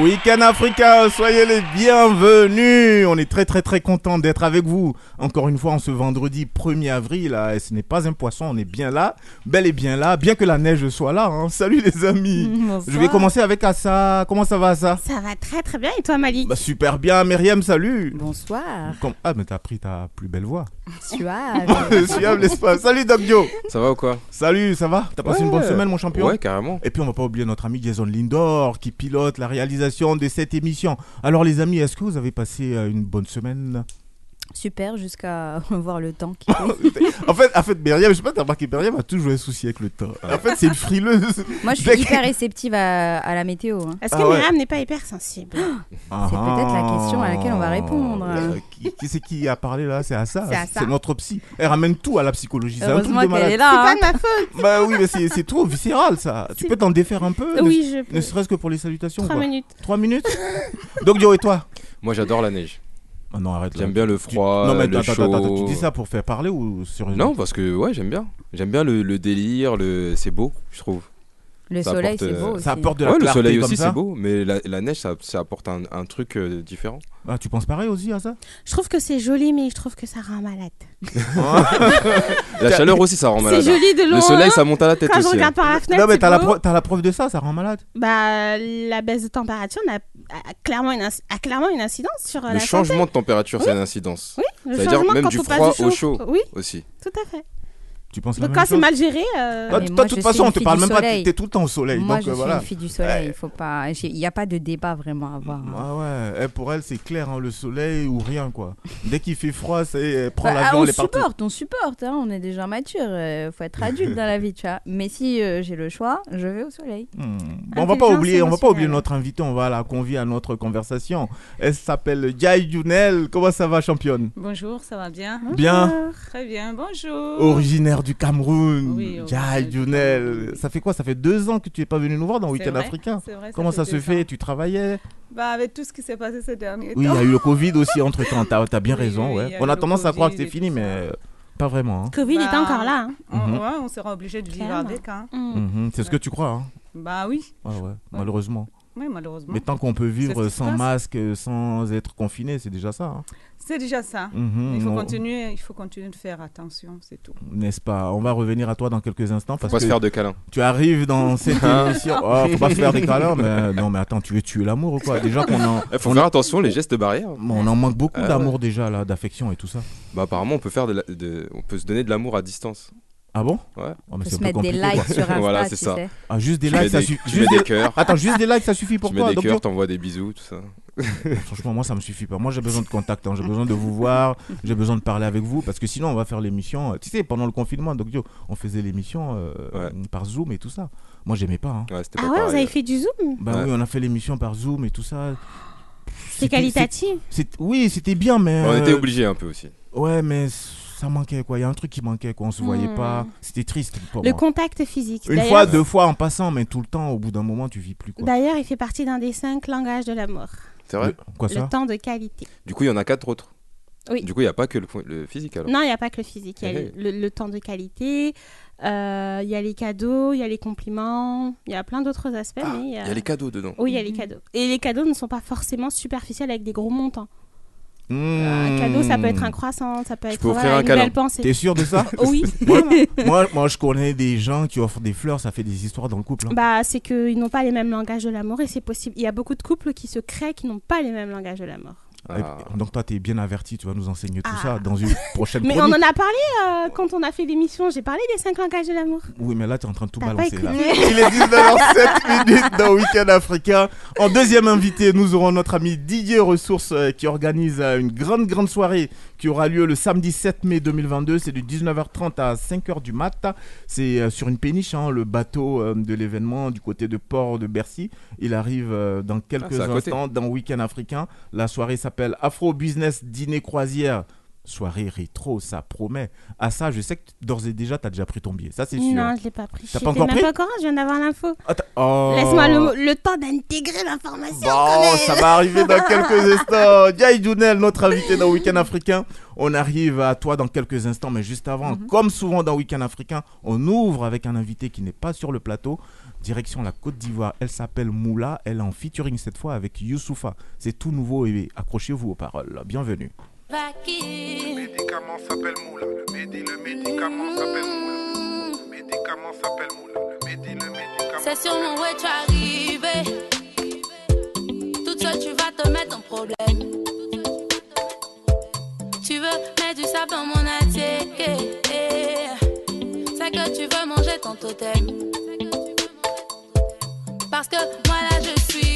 Week-end africain, soyez les bienvenus. On est très très très content d'être avec vous. Encore une fois, en ce vendredi 1er avril, là, et ce n'est pas un poisson, on est bien là, bel et bien là, bien que la neige soit là. hein. Salut les amis. Je vais commencer avec Assa. Comment ça va Assa? Ça va très très bien et toi Malik? Bah, Super bien, Myriam, salut. Bonsoir. Ah, mais t'as pris ta plus belle voix. Suave. Suave l'espace. Salut Doc Dio. Ça va ou quoi? Salut, ça va? T'as passé une bonne semaine, mon champion? Ouais, carrément. Et puis on va pas oublier notre ami Jason Lindor qui pilote la réalisation de cette émission. Alors les amis, est-ce que vous avez passé euh, une bonne semaine? Super jusqu'à voir le temps qui En fait, en fait, Myriam, je sais pas, t'as remarqué, Myriam a toujours un souci avec le temps. En fait, c'est une frileuse. Moi, je suis hyper réceptive à, à la météo. hein. Est-ce Ah que ouais. Myriam n'est pas hypersensible Ah, peut-être la question à laquelle on va répondre. Euh, qui qui c'est qui a parlé là? C'est à ça. C'est ça. C'est notre psy. Elle ramène tout à la psychologie. C'est un truc Heureusement de qu'elle malade. est C'est là. pas hein. de ma faute Bah oui, mais c'est c'est trop viscéral ça. Tu C'est- peux t'en défaire un peu ne- Oui, je Ne peux. serait-ce que pour les salutations. Trois quoi. minutes. Trois minutes Donc, Dio et toi? Moi, j'adore la neige. Ah non, arrête. là. J'aime bien le Tu- froid, Non, mais le attends, chaud. attends, attends, tu dis ça pour faire parler ou sérieusement Non, parce que ouais, j'aime bien. J'aime bien le, le délire, le... c'est beau, je trouve. Le Ça soleil, apporte, c'est beau. euh, aussi. Ça apporte de la ouais, le soleil comme aussi, c'est beau, mais la, la neige, ça, ça apporte un, un truc euh, différent. Ah, tu penses pareil aussi à ça? Je trouve que c'est joli, mais je trouve que ça rend malade. La chaleur aussi, ça rend C'est malade. joli de loin. Le soleil, ça monte à la tête Quand je aussi. hein. regarde par la fenêtre, Non, mais t'as la, beau. pro- t'as la preuve de ça, ça rend malade? Bah, la baisse de température n'a- a, clairement une a clairement une incidence sur euh, Le la changement de température, c'est une incidence. Oui, le Ça veut dire même quand du froid du au chaud. Oui, Aussi. tout à fait. Tu penses la même quand c'est mal géré, euh, Toi, Mais toi, moi, de toute façon, on une te parle même pas, soleil. t'es tout le temps au soleil. Moi, donc, je euh, suis une fille du soleil. Il faut pas. Il n'y a pas de débat vraiment à avoir. Ah ouais, eh, pour elle, c'est clair, hein, le soleil ou rien, quoi. Dès qu'il fait froid, c'est elle prend Bah, l'avion, on partie. supporte, on supporte. hein, on est déjà mature. euh, faut être adulte dans la vie, tu vois. Mais si euh, j'ai le choix, je vais au soleil. Hmm. Bon, on va pas oublier, on va pas oublier notre invité, on va la convier à notre conversation. Elle s'appelle Jai Junel. Comment ça va, championne? Bonjour, ça va bien? Bien. Très bien, bonjour. Originaire du Cameroun. Oui, Jai du Junel. Ça fait quoi? Ça fait deux ans que tu es pas venu nous voir dans Week-end africain. vrai, Comment ça, se fait? ans. Tu travaillais? Bah, Avec tout ce qui s'est passé ces derniers Oui, il y temps. a eu le Covid aussi entre temps. T'as as bien Oui, raison, oui, ouais. On a tendance à croire que c'est fini, mais pas vraiment. hein. Covid est Bah, encore là. hein. On, Mhm. ouais, on sera obligé de vivre avec. Hein. Mm. Mhm, C'est ce que tu crois, hein Bah oui, Ouais, ouais, malheureusement. Oui, malheureusement. Mais tant qu'on peut vivre sans masque, euh, sans être confiné, c'est déjà ça. hein. C'est déjà ça. Mhm, Il faut on- continuer, il faut continuer de faire attention, c'est tout. N'est-ce pas? On va revenir à toi dans quelques instants Faut parce pas que se faire de câlins. tu arrives dans cette émission. Oh, faut pas se faire des câlins, mais non, mais attends, tu veux tuer l'amour ou quoi? Déjà qu'on en, Il faut on, faire attention, les gestes barrières. on en manque beaucoup ouais. d'amour déjà là, d'affection et tout ça. Bah, apparemment, on peut, faire de la- de- on peut se donner de l'amour à distance. Ah bon? Ouais. Oh, mais Faut c'est se un peu mettre des compliqué, likes quoi. sur Insta, Voilà, tu c'est ça. sais. Ah, juste des Tu mets likes, ça des- suffit. tu mets Juste des cœurs. Attends, juste des likes, ça suffit pour Tu mets des donc, cœurs, t'envoies des bisous, tout ça. Franchement, moi, ça me suffit pas. Moi, j'ai besoin de contact. hein. J'ai besoin de vous voir. J'ai besoin de parler avec vous. Parce que sinon, on va faire l'émission. euh, Tu sais, pendant le confinement, donc, yo, on faisait l'émission euh, Ouais. par Zoom et tout ça. Moi, j'aimais pas. hein. Ouais, c'était Ah pas ouais, vous pareil. avez fait du zoom? Bah Ouais. oui, on a fait l'émission par Zoom et tout ça. C'est C'était- qualitatif. c'est- c'est- Oui, c'était bien, mais. On euh, était obligés un peu aussi. Ouais, mais ça manquait quoi. Il y a un truc qui manquait quoi. On se voyait Hmm. pas. C'était triste pour Le moi. contact physique. Une fois, deux fois en passant, mais tout le temps, au bout d'un moment, tu vis plus quoi. D'ailleurs, il fait partie d'un des cinq langages de l'amour. C'est vrai Le- Quoi ça Le temps de qualité. Du coup, il y en a quatre autres. Oui. Du coup, il n'y a pas que le, le physique alors. Non, il n'y a pas que le physique. Il y a Eh le, le temps de qualité, euh, il y a les cadeaux, il y a les compliments, il y a plein d'autres aspects. Ah, Il y a les cadeaux dedans. Oui, il y a les cadeaux. Et les cadeaux ne sont pas forcément superficiels avec des gros montants. Hmm. Un cadeau, ça peut être un croissant, ça peut Je être peux offrir voilà, un une belle pensée. T'es sûr de ça? Oui, moi, moi, je connais des gens qui offrent des fleurs, ça fait des histoires dans le couple. hein. bah, c'est qu'ils n'ont pas les mêmes langages de l'amour et c'est possible. Il y a beaucoup de couples qui se créent qui n'ont pas les mêmes langages de l'amour. Ah. Eh, eh, donc toi, tu es bien averti, tu vas nous enseigner tout ça ah. dans une prochaine Mais on en a parlé euh, quand on a fait l'émission, j'ai parlé des 5 langages de l'amour. Oui, mais là, tu es en train de tout balancer. Là. Il est 19h07 minutes dans Week-end africain. En deuxième invité, nous aurons notre ami Didier Ressources euh, qui organise euh, une grande, grande soirée qui aura lieu le samedi 7 mai 2022. C'est de 19h30 à 5h du mat. C'est sur une péniche, hein, le bateau de l'événement du côté de Port de Bercy. Il arrive dans ah, quelques instants dans Week-end africain. La soirée s'appelle Afro Business Dîner Croisière. Soirée rétro, ça promet. À ça, je sais que d'ores et déjà, tu as déjà pris ton billet. Ça, c'est sûr. Non, je l'ai pas pris. T'as pas encore pris pas encore, je viens d'avoir l'info. Oh. Laisse-moi le, temps d'intégrer l'information. Ça va arriver dans quelques instants. Diaye Dounel, notre invité dans Week-end Africain. On arrive à toi dans quelques instants, mais juste avant, mhm. comme souvent dans Week-end Africain, on ouvre avec un invité qui n'est pas sur le plateau direction la Côte d'Ivoire. Elle s'appelle Moula, elle est en featuring cette fois avec Youssoufa. C'est tout nouveau et accrochez-vous aux paroles. Bienvenue. Le médicament s'appelle Moula, le, médi, le médicament mm. s'appelle Moula. Le médicament s'appelle Moula, le, médi, le médicament. C'est sur mon ouais, tu arrivé. Toute seule, tu vas te mettre en problème. Tu veux mettre du sable dans mon assiette. C'est que tu veux manger ton totem. Parce que moi là je suis.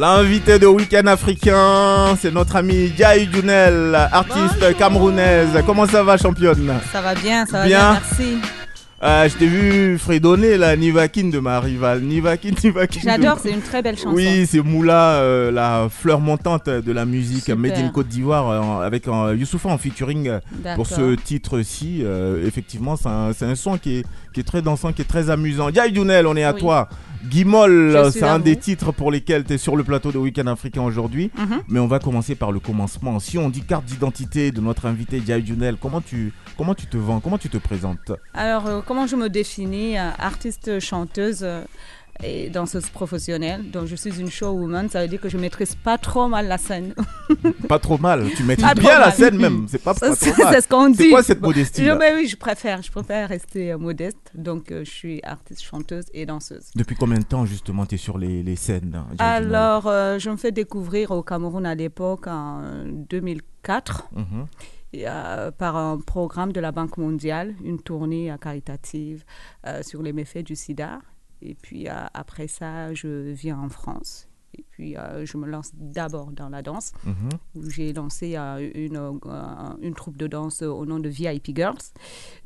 L'invité de Week-end africain, c'est notre ami Jai Junel, artiste camerounaise. Comment ça va, championne? Ça va bien, ça va bien, merci. Euh, je t'ai vu fredonner la Nivakin de ma rivale. Nivakin, Nivakin. J'adore, c'est une très belle chanson. Oui, c'est Moula, euh, la fleur montante de la musique Super. Made in Côte d'Ivoire, euh, avec Youssoufa en featuring euh, pour ce titre-ci. effectivement, c'est un, son qui est, très dansant, qui est très amusant. Diaye Dounel, on est à toi. Guimol, euh, c'est un des titres pour lesquels tu es sur le plateau de Week-end africain aujourd'hui. Mhm. Mais on va commencer par le commencement. Si on dit carte d'identité de notre invité Yaï Dunel, comment tu, comment tu te vends? Comment tu te présentes? Alors, euh, comment je me définis euh, Artiste, chanteuse euh, et danseuse professionnelle. Donc, je suis une showwoman. Ça veut dire que je maîtrise pas trop mal la scène. Pas trop mal. Tu maîtrises bien la scène même. C'est pas, pas trop mal. c'est ce qu'on dit. C'est quoi cette modestie Je- ben oui, je préfère. Je préfère rester euh, modeste. Donc, euh, je suis artiste, chanteuse et danseuse. Depuis combien de temps justement tu es sur les, les scènes hein, Alors, euh, je me fais découvrir au Cameroun à l'époque, en 2004. Mhm. et, euh, par un programme de la Banque mondiale, une tournée euh, caritative euh, sur les méfaits du sida. Et puis après ça, je viens en France. Puis euh, je me lance d'abord dans la danse, Mhm. où j'ai lancé euh, une, euh, une troupe de danse au nom de VIP Girls.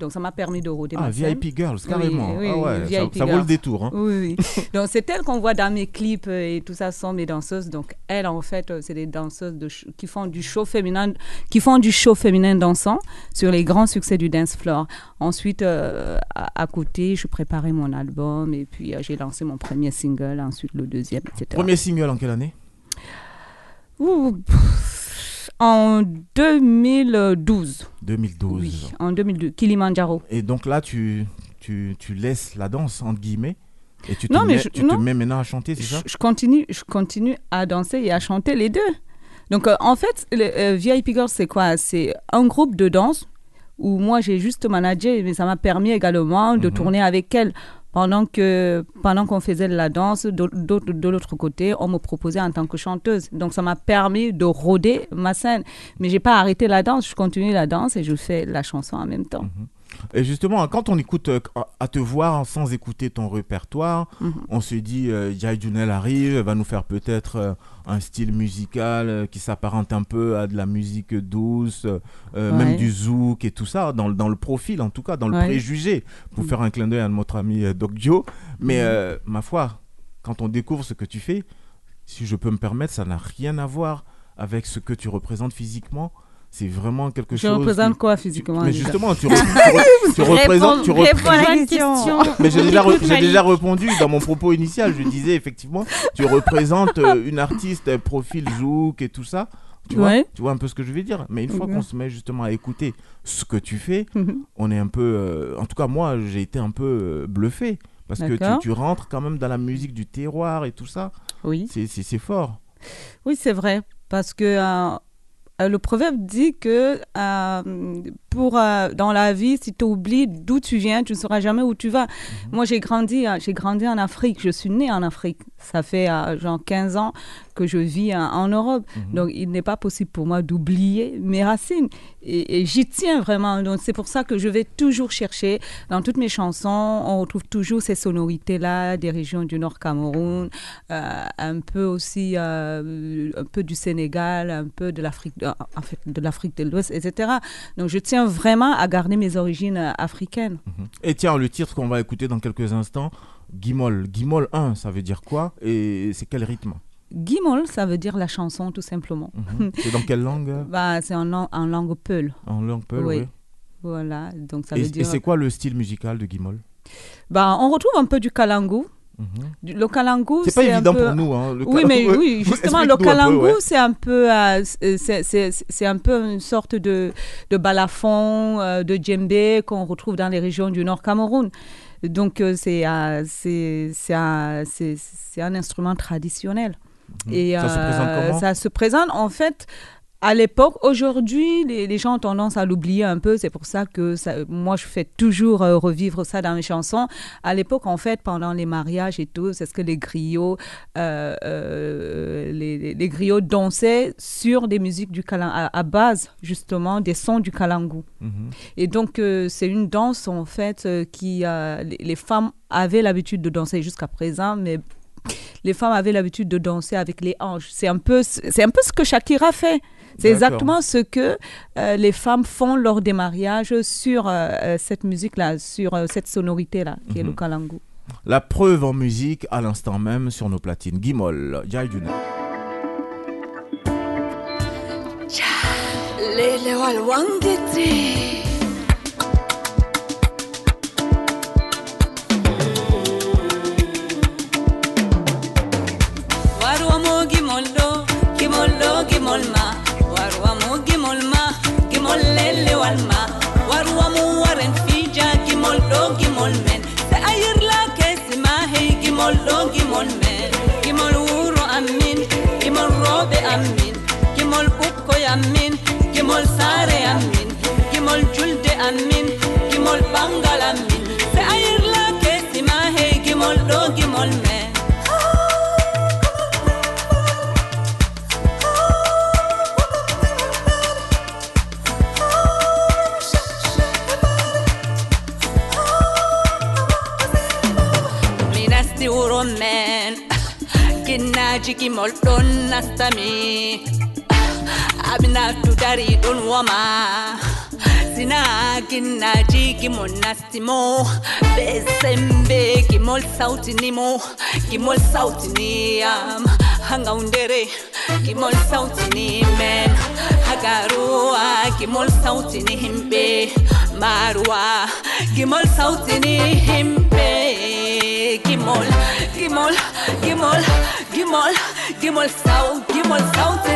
Donc ça m'a permis de rôder Ah, ma scène. VIP Girls, carrément. oui, ah ouais, ça, VIP ça vaut le détour. hein. Oui, oui. Donc, c'est elles qu'on voit dans mes clips et tout ça sont mes danseuses. Donc, elles, en fait, c'est des danseuses de qui font du show féminin, qui font du show féminin dansant sur les grands succès du dance floor. Ensuite, euh, à, à côté, je préparais mon album et puis euh, j'ai lancé mon premier single, ensuite le deuxième, etc. Premier single en quelle année? Ouh, pff, en 2012. 2012. Oui, en 2012. Kilimanjaro. Et donc là, tu, tu, tu laisses la danse, entre guillemets, et tu te, Non, mais mets, je- tu te mets maintenant à chanter, c'est ça? je, continue, je continue à danser et à chanter les deux. Donc, euh, en fait, le euh, VIP Girls, c'est quoi? C'est un groupe de danse où moi, j'ai juste managé, mais ça m'a permis également de Mhm. tourner avec elles. Pendant que pendant qu'on faisait de la danse, de, de- de l'autre côté, on me proposait en tant que chanteuse. Donc, ça m'a permis de rôder ma scène. Mais j'ai pas arrêté la danse, je continue la danse et je fais la chanson en même temps. Et justement, quand on écoute, euh, à te voir sans écouter ton répertoire, Mhm. on se dit, euh, Yaï Dunel arrive, elle va nous faire peut-être euh, un style musical euh, qui s'apparente un peu à de la musique douce, euh, euh, Ouais. même du zouk et tout ça, dans, le- dans le profil en tout cas, dans le Ouais. préjugé, pour faire un clin d'œil à notre ami Doc Dio. Mais euh, ma foi, quand on découvre ce que tu fais, si je peux me permettre, ça n'a rien à voir avec ce que tu représentes physiquement. C'est vraiment quelque Je chose. représente qui- quoi physiquement Mais justement, tu, re- tu re- tu représentes. Tu représentes- question. mais j'ai déjà, re- déjà répondu dans mon propos initial. Je disais effectivement, tu représentes euh, une artiste, euh, profil zouk et tout ça. Tu, vois, tu vois un peu ce que je veux dire. Mais une fois qu'on se met justement à écouter ce que tu fais, Mhm. on est un peu. euh, en tout cas, moi, j'ai été un peu euh, bluffé. Parce que tu, rentres quand même dans la musique du terroir et tout ça. Oui. C'est- fort. Oui, c'est vrai. Parce que euh, le proverbe dit que euh, pour, euh, dans la vie, si tu oublies d'où tu viens, tu ne sauras jamais où tu vas. Moi, j'ai grandi, euh, j'ai grandi en Afrique. Je suis née en Afrique. Ça fait euh, genre 15 ans que je vis euh, en Europe. Donc, il n'est pas possible pour moi d'oublier mes racines. Et, et j'y tiens vraiment. Donc, c'est pour ça que je vais toujours chercher dans toutes mes chansons. On retrouve toujours ces sonorités-là des régions du Nord Cameroun, euh, un peu aussi euh, un peu du Sénégal, un peu de l'Afrique, en fait, de l'Afrique de l'Ouest, etc. Donc, je tiens vraiment à garder mes origines euh, africaines. Et tiens, le titre qu'on va écouter dans quelques instants, Guimol. Guimol 1, ça veut dire quoi? Et c'est quel rythme? Guimol, ça veut dire la chanson, tout simplement. Mhm. C'est dans quelle langue Bah, c'est en, lang- en langue peul. En langue peul, Oui. oui. Voilà, donc ça Et, veut et dire. c'est quoi le style musical de Guimol Bah, on retrouve un peu du kalangu. Du- Le kalangu, C'est pas un évident peu- pour nous. Hein, le Oui, mais oui, justement, le kalangu, ouais. c'est un peu, euh, c'est- un peu une sorte de, de balafon, euh, de djembé qu'on retrouve dans les régions du Nord Cameroun. Donc, euh, euh, un, c'est un instrument traditionnel. Et. Ça se présente euh, comment ça se présente, en fait, à l'époque. Aujourd'hui, les, les gens ont tendance à l'oublier un peu. C'est pour ça que ça- moi, je fais toujours euh, revivre ça dans mes chansons. À l'époque, en fait, pendant les mariages et tout, c'est ce que les griots, euh, euh, les, griots dansaient sur des musiques du à, à base, justement, des sons du kalangu. Mhm. Et donc, c'est une danse, en fait, qui, les, les femmes avaient l'habitude de danser jusqu'à présent, mais les femmes avaient l'habitude de danser avec les hanches. C'est un peu, c'est un peu ce que Shakira fait. C'est exactement ce que euh, les femmes font lors des mariages sur euh, euh, cette musique-là, sur euh, cette sonorité-là, qui est le Mhm. kalangu. La preuve en musique à l'instant même sur nos platines. Guimol, Jai lo gimol ma warwa mu gimol ma gimol lele wal ma warwa mu waren fija gimol lo gimol men se ayir la kesi ma hey gimol lo gimol men gimol wuro amin gimol robe amin. Gimol ukko amin gimol sare amin. Gimol julde amin gimol bangal amin. Se ayir la kesi ma hey gimol lo gimol men ginnaji gimol ɗon nastami abinatu dari ɗon woma sina ginnaji gimol nastimo ɓe sembe gimol sawtinimo gimol sawtiniyam ha ngawdere gimol sawtini men hagaruwa gimol sawtini himɓe maruwa gimol sawtini himɓe gimol gimol gimol gimol them all, them all Give me all sound.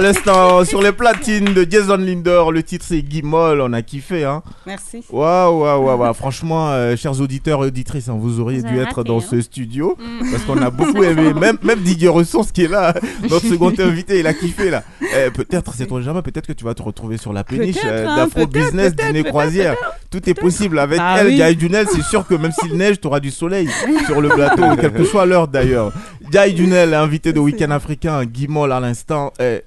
À l'instant sur les platines de Jason Linder. Le titre c'est Guimol, on a kiffé. Hein. Merci. Waouh, waouh, waouh, waouh. Franchement, euh, chers auditeurs et auditrices, hein, vous auriez Vous dû être raté, dans hein. ce studio Mm. parce qu'on a beaucoup aimé. Même, même Didier Ressources qui est là, notre second invité, il a kiffé là. Eh, peut-être, c'est toi jamais, peut-être que tu vas te retrouver sur la péniche euh, hein, d'Afro Business, dîner croisière. Tout est possible. Avec Ah elle, oui. Dunel, c'est sûr que même s'il neige, tu auras du soleil sur le plateau, quelle que soit l'heure d'ailleurs. Jai Dunel, invité de Week-end africain, Guimol à l'instant. Eh,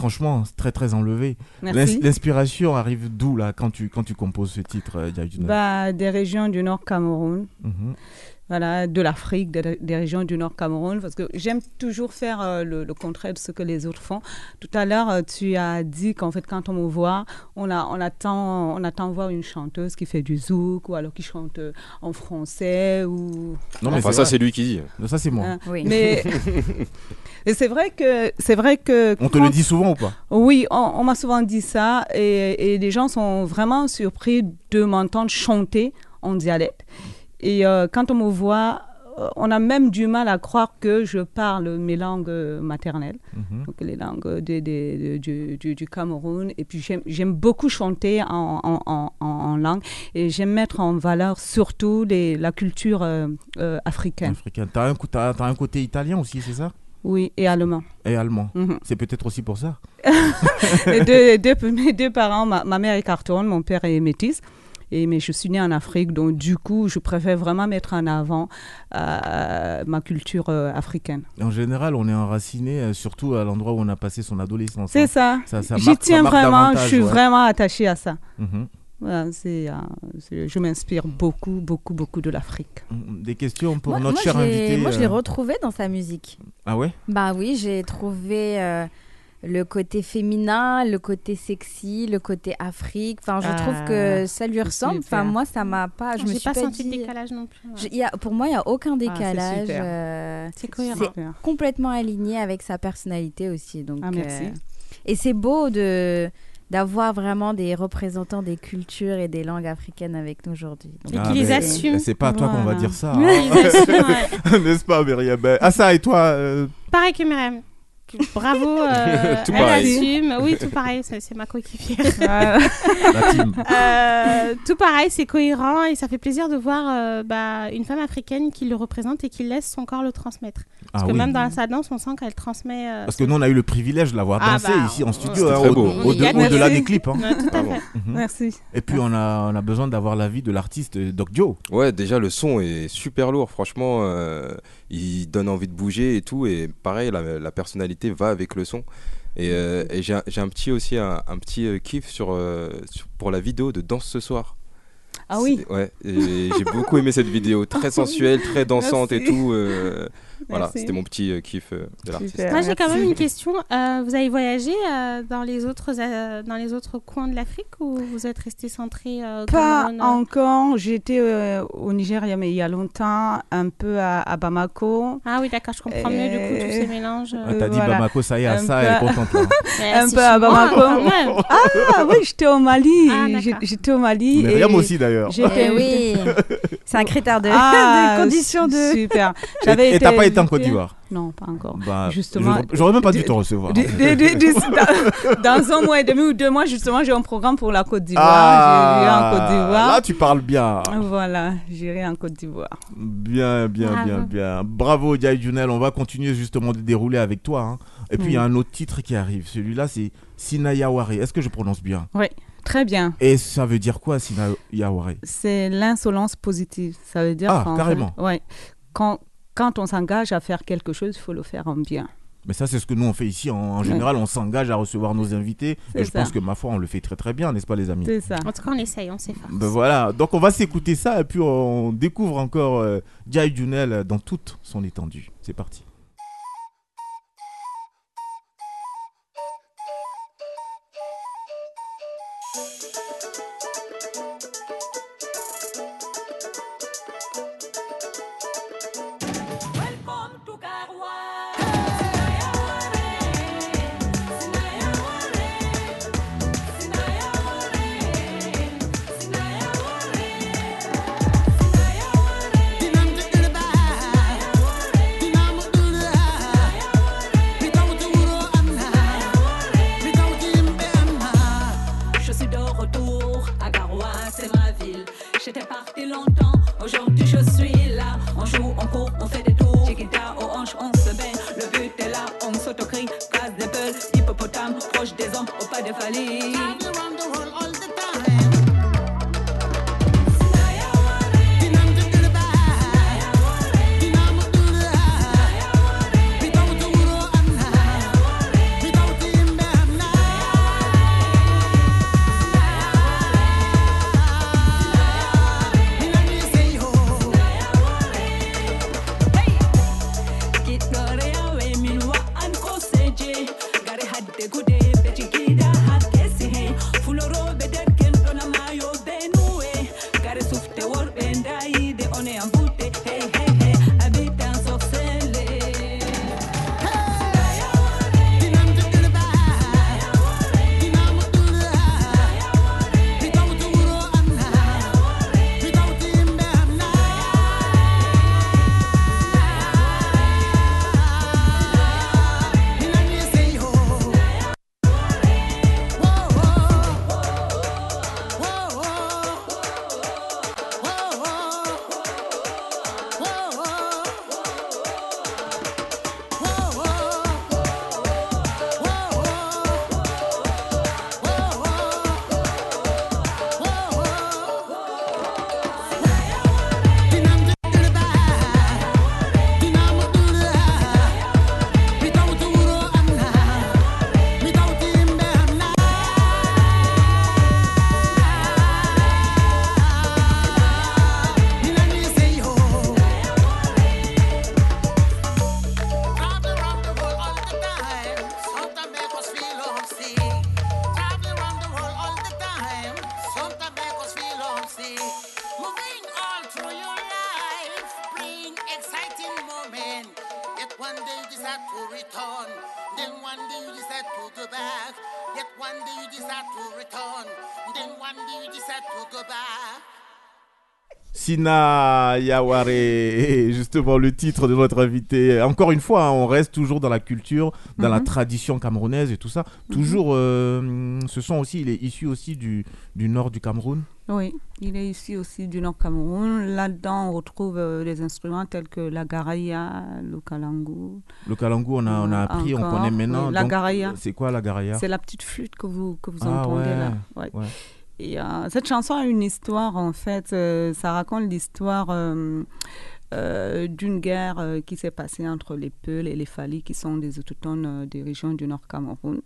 franchement, c'est très très enlevé. L'inspiration arrive d'où là quand tu, quand tu composes ce titre, euh, Bah, des régions du Nord Cameroun. Mhm. Voilà, de l'Afrique, de- des régions du Nord Cameroun, parce que j'aime toujours faire euh, le, le contraire de ce que les autres font. Tout à l'heure, euh, tu as dit qu'en fait, quand on me voit, on, a, on, attend, on attend voir une chanteuse qui fait du zouk ou alors qui chante euh, en français ou... Non, Enfin, ça, c'est lui qui dit. Non, ça, c'est moi. Hein, Mais et c'est vrai que c'est vrai que On te quand- le dit souvent ou pas? Oui, on, on m'a souvent dit ça et, et les gens sont vraiment surpris de m'entendre chanter en dialecte. Et euh, quand on me voit, euh, on a même du mal à croire que je parle mes langues euh, maternelles, Mhm. donc les langues de- de- de- du, du- du Cameroun. Et puis j'aime- beaucoup chanter en, en- en- en- en langue et j'aime mettre en valeur surtout les, la culture euh, euh, africaine. Africain. T'as un, côté italien aussi, c'est ça? Oui, et allemand. Et allemand. Mhm. C'est peut-être aussi pour ça. Les deux, deux- mes deux parents, ma, ma mère est cartonne, mon père est métis. Et, mais je suis née en Afrique, donc du coup, je préfère vraiment mettre en avant euh, ma culture euh, africaine. En général, on est enraciné, euh, surtout à l'endroit où on a passé son adolescence. C'est hein. ça. ça J'y ça tiens marque vraiment, je suis ouais. vraiment attachée à ça. Voilà, euh, c'est- je m'inspire beaucoup, beaucoup, beaucoup de l'Afrique. Des questions pour Moi, notre moi, cher invité. Moi, je l'ai retrouvé dans sa musique. Ah ouais? Bah oui, j'ai trouvé euh, le côté féminin, le côté sexy, le côté Afrique. Enfin, je Ah, trouve que ça lui ressemble. Enfin, moi, ça m'a pas. Je me suis pas pas, senti dit- de décalage non plus. ouais. Je- il y a- pour moi, il y a aucun c'est décalage. super. euh, C'est cohérent. c'est complètement aligné avec sa personnalité aussi. Donc, Ah, merci. euh, et c'est beau de d'avoir vraiment des représentants des cultures et des langues africaines avec nous aujourd'hui. Et Ah, qui les mais- assume. C'est pas à toi qu'on va dire ça. Hein. N'est-ce pas, Myriam? Ben, Ah ça, et toi euh, Pareil que Myriam. Bravo, euh, Tout elle pareil. assume. Oui, tout pareil, c'est ma coéquipière. La team Euh, tout pareil, c'est cohérent et ça fait plaisir de voir euh, bah, une femme africaine qui le représente et qui laisse son corps le transmettre. Parce Ah que oui. même dans sa danse, on sent qu'elle transmet. euh, Parce que nous, on a eu le privilège de la voir Ah danser bah, ici en studio, hein, au- au- au-delà des clips. hein. ouais, tout à Bravo. fait. Mhm. Merci. Et puis, on a, on a besoin d'avoir l'avis de l'artiste Doc Joe. Ouais, déjà le son est super lourd, franchement, euh, il donne envie de bouger et tout, et pareil, la, la personnalité va avec le son. Et, euh, et j'ai un- petit aussi un, un petit euh, kiff sur, euh, sur- pour la vidéo de Danse ce soir. Ah oui. Ouais, j'ai beaucoup aimé cette vidéo, très sensuelle, très dansante et tout. Voilà, c'était mon petit euh, kiff euh, de l'artiste. Moi, j'ai quand même une question. Euh, vous avez voyagé euh, dans, les autres, euh, dans les autres coins de l'Afrique ou vous êtes resté centré euh, Pas encore. J'étais euh, au Nigeria, mais il y a longtemps, un peu à, à Bamako. Ah oui, d'accord, je comprends mieux du coup tous ces Euh, mélanges. Ah, T'as dit voilà. Bamako, ça y est, à ça, peu- elle est contente. là. mais un peu à moi, Bamako. Ah oui, j'étais au Mali. Ah, j'étais au Mali. Myriam et aussi d'ailleurs. J'étais Eh oui, c'est un critère de, Ah, de condition de. Super. Et- J'avais Et été en Côte d'Ivoire Non, pas encore. Bah, Justement, j'aurais- même pas dû te recevoir. Du- du- du- dans, un mois et demi ou deux mois, justement, j'ai un programme pour la Côte d'Ivoire. Ah, en Côte d'Ivoire. Là, tu parles bien. Voilà, j'irai en Côte d'Ivoire. Bien, bien, Bravo. bien, bien. Bravo, Jai Junel. On va continuer justement de dérouler avec toi. hein. Et puis, il y a un autre titre qui arrive. Celui-là, c'est Sinayaware. Est-ce que je prononce bien? Très bien. Et ça veut dire quoi, Sinayaware C'est l'insolence positive. Ça veut dire Ah, carrément. fait- ouais. quand, quand on s'engage à faire quelque chose, il faut le faire en bien. Mais ça, c'est ce que nous, on fait ici. En, en général, on s'engage à recevoir nos invités. Et je ça. pense que, ma foi, on le fait très, très bien, n'est-ce pas, les amis? C'est ça. En tout cas, on essaye, on s'efforce. Ben voilà, donc on va s'écouter ça et puis on découvre encore euh, Jai Junel dans toute son étendue. C'est parti. Sina Yaware, justement le titre de notre invité. Encore une fois, hein, on reste toujours dans la culture, dans la Mhm. tradition camerounaise et tout ça. Toujours, euh, ce son aussi, il est issu aussi du, du nord du Cameroun. Oui, il est ici aussi du Nord Cameroun. Là-dedans, on retrouve euh, des instruments tels que la garaya, le kalangu. Le kalangu, on a, on a appris, on connaît maintenant. oui, la garaya. C'est quoi la garaya? C'est la petite flûte que vous, que vous Ah entendez ouais, là. Ouais. ouais. Et euh, cette chanson a une histoire, en fait. euh, ça raconte l'histoire euh, d'une guerre euh, qui s'est passée entre les Peuls et les Fali, qui sont des autochtones euh, des régions du Nord Cameroun.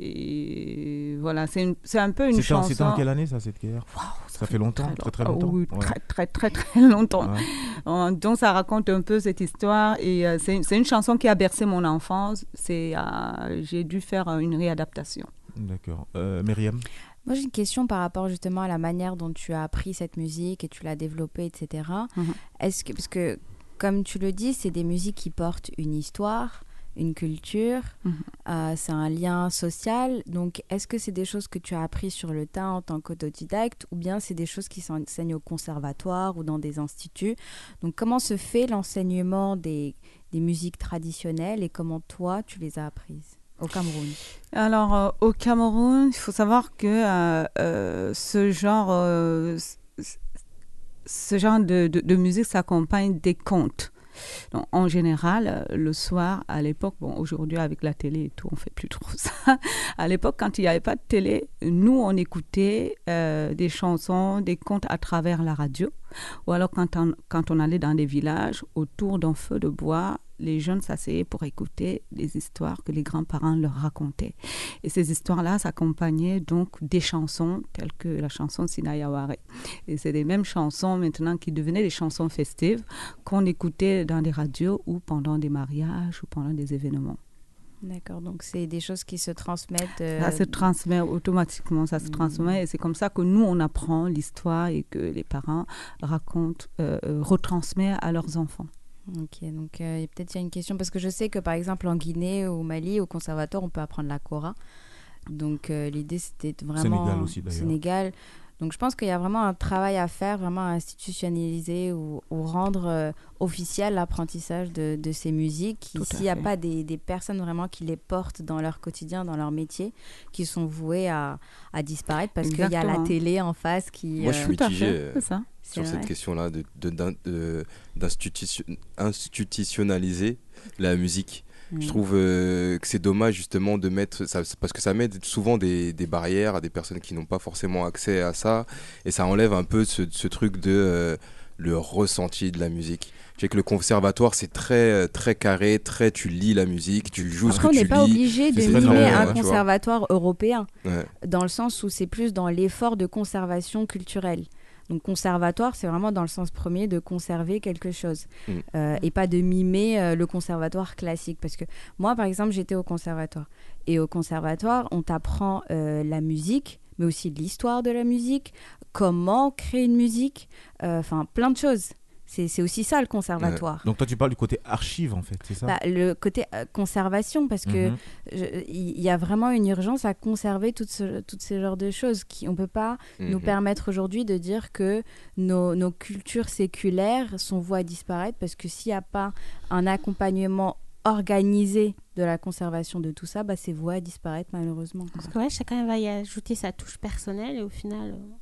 Et voilà, c'est un peu une chanson. C'était en quelle année ça, cette guerre? Ça fait longtemps, très très Ah longtemps. Oui, Ouais. très très très très longtemps. Ouais. Donc ça raconte un peu cette histoire et c'est une chanson qui a bercé mon enfance. C'est j'ai dû faire une réadaptation. D'accord. Myriam? Moi, j'ai une question par rapport justement à la manière dont tu as appris cette musique et tu l'as développée, etc. Mhm. Est-ce que, parce que, comme tu le dis, c'est des musiques qui portent une histoire, une culture, Mhm. euh, c'est un lien social. Donc, est-ce que c'est des choses que tu as appris sur le tas en tant qu'autodidacte ou bien c'est des choses qui s'enseignent au conservatoire ou dans des instituts? Donc, comment se fait l'enseignement des, des musiques traditionnelles et comment toi, tu les as apprises? Au Cameroun Alors euh, au Cameroun, il faut savoir que euh, euh, ce genre ce genre de, de- musique s'accompagne des contes. Donc, en général, le soir, à l'époque, bon, aujourd'hui avec la télé et tout, on fait plus trop ça. À l'époque, quand il n'y avait pas de télé, nous, on écoutait des chansons, des contes à travers la radio. Ou alors, quand on, quand on allait dans des villages, autour d'un feu de bois, les jeunes s'asseyaient pour écouter les histoires que les grands-parents leur racontaient. Et ces histoires-là s'accompagnaient donc des chansons telles que la chanson Sinayaware. Et c'est les mêmes chansons maintenant qui devenaient des chansons festives qu'on écoutait dans des radios ou pendant des mariages ou pendant des événements. D'accord, donc c'est des choses qui se transmettent. euh, Ça se transmet automatiquement, ça se transmet et c'est comme ça que nous on apprend l'histoire et que les parents racontent, euh, euh, retransmettent à leurs enfants. Ok, donc euh, peut-être il y a une question parce que je sais que par exemple en Guinée ou au Mali, au conservatoire, on peut apprendre la kora. Donc euh, l'idée c'était vraiment Sénégal aussi, d'ailleurs. Sénégal. Donc je pense qu'il y a vraiment un travail à faire, vraiment à institutionnaliser ou, ou rendre euh, officiel l'apprentissage de, de ces musiques. S'il n'y a pas des, des personnes vraiment qui les portent dans leur quotidien, dans leur métier, qui sont vouées à, à disparaître parce qu'il y a la télé en face qui. Moi, je suis mitigé c'est ça. Sur cette question-là de, de- de- la musique. Mm. Je trouve euh, que c'est dommage justement de mettre ça parce que ça met souvent des, des barrières à des personnes qui n'ont pas forcément accès à ça et ça enlève un peu ce, ce truc de euh, le ressenti de la musique. Je sais que le conservatoire c'est très très carré, très tu lis la musique, tu joues Après, ce on que n'est tu pas obligé de mimer un ouais, tu conservatoire européen, Ouais. dans le sens où c'est plus dans l'effort de conservation culturelle. Donc conservatoire, c'est vraiment dans le sens premier de conserver quelque chose Mm. Euh, et pas de mimer euh, le conservatoire classique. Parce que moi, par exemple, j'étais au conservatoire. Et au conservatoire, on t'apprend euh, la musique, mais aussi l'histoire de la musique, comment créer une musique, enfin plein de choses. C'est c'est aussi ça le conservatoire. Donc toi tu parles du côté archive en fait, c'est ça? Bah, le côté euh, conservation, parce que Mhm. il y a vraiment une urgence à conserver toutes ce, toutes ces genres de choses. Qui, on ne peut pas nous Mhm. permettre aujourd'hui de dire que nos, nos cultures séculaires sont vouées à disparaître, parce que s'il n'y a pas un accompagnement organisé de la conservation de tout ça, bah, c'est voué à disparaître malheureusement. Parce que ouais, chacun va y ajouter sa touche personnelle et au final, euh,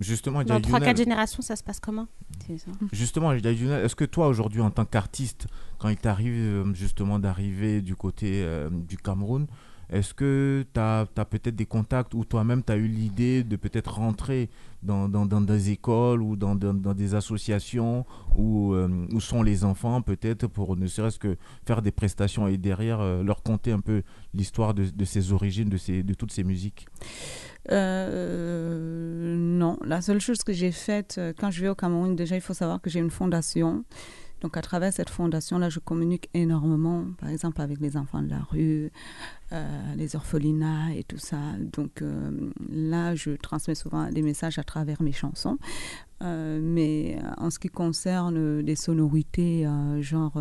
Justement, dans Djaï 3-4 Younel, générations, ça se passe comment ça. Justement, est-ce que toi aujourd'hui en tant qu'artiste, quand il t'arrive euh, justement d'arriver du côté euh, du Cameroun, est-ce que tu as, peut-être des contacts ou toi-même tu as eu l'idée de peut-être rentrer dans, dans, dans des écoles ou dans, dans, dans des associations où, euh, où sont les enfants peut-être pour ne serait-ce que faire des prestations et derrière euh, leur conter un peu l'histoire de, de ses origines, de, ces, de toutes ces musiques? Euh, non, la seule chose que j'ai faite euh, quand je vais au Cameroun, déjà il faut savoir que j'ai une fondation Donc à travers cette fondation-là, je communique énormément, par exemple avec les enfants de la rue, euh, les orphelinats et tout ça. Donc euh, là, je transmets souvent des messages à travers mes chansons. Euh, mais en ce qui concerne les sonorités, genre,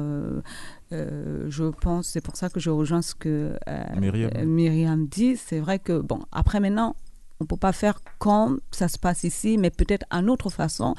je pense, c'est pour ça que je rejoins ce que Myriam. Myriam dit. C'est vrai que, bon, après maintenant, on ne peut pas faire comme ça se passe ici, mais peut-être une autre façon,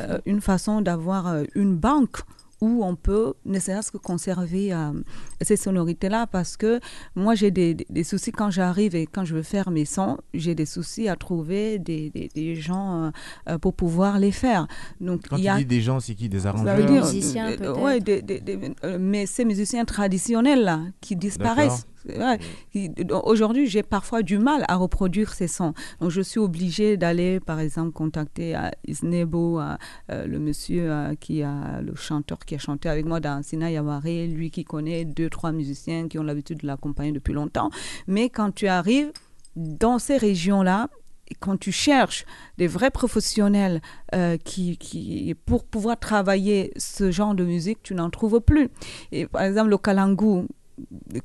euh, une façon d'avoir euh, une banque où on peut ne serait-ce que conserver euh, ces sonorités-là parce que moi j'ai des, des- des soucis quand j'arrive et quand je veux faire mes sons, j'ai des soucis à trouver des, des- des gens euh, pour pouvoir les faire. Donc Quand il tu y a dis des gens, c'est qui? Des arrangeurs? dire, musiciens, euh, peut-être. ouais, des- des- des- mais ces musiciens traditionnels là qui disparaissent. Donc, Aujourd'hui, j'ai parfois du mal à reproduire ces sons. Donc, je suis obligée d'aller, par exemple, contacter euh, Isnebo, euh, euh, le monsieur qui a le chanteur qui a chanté avec moi dans Sina Yaware, lui qui connaît deux, trois musiciens qui ont l'habitude de l'accompagner depuis longtemps. Mais quand tu arrives dans ces régions-là, quand tu cherches des vrais professionnels euh, qui, qui, pour pouvoir travailler ce genre de musique, tu n'en trouves plus. Et par exemple, le kalangu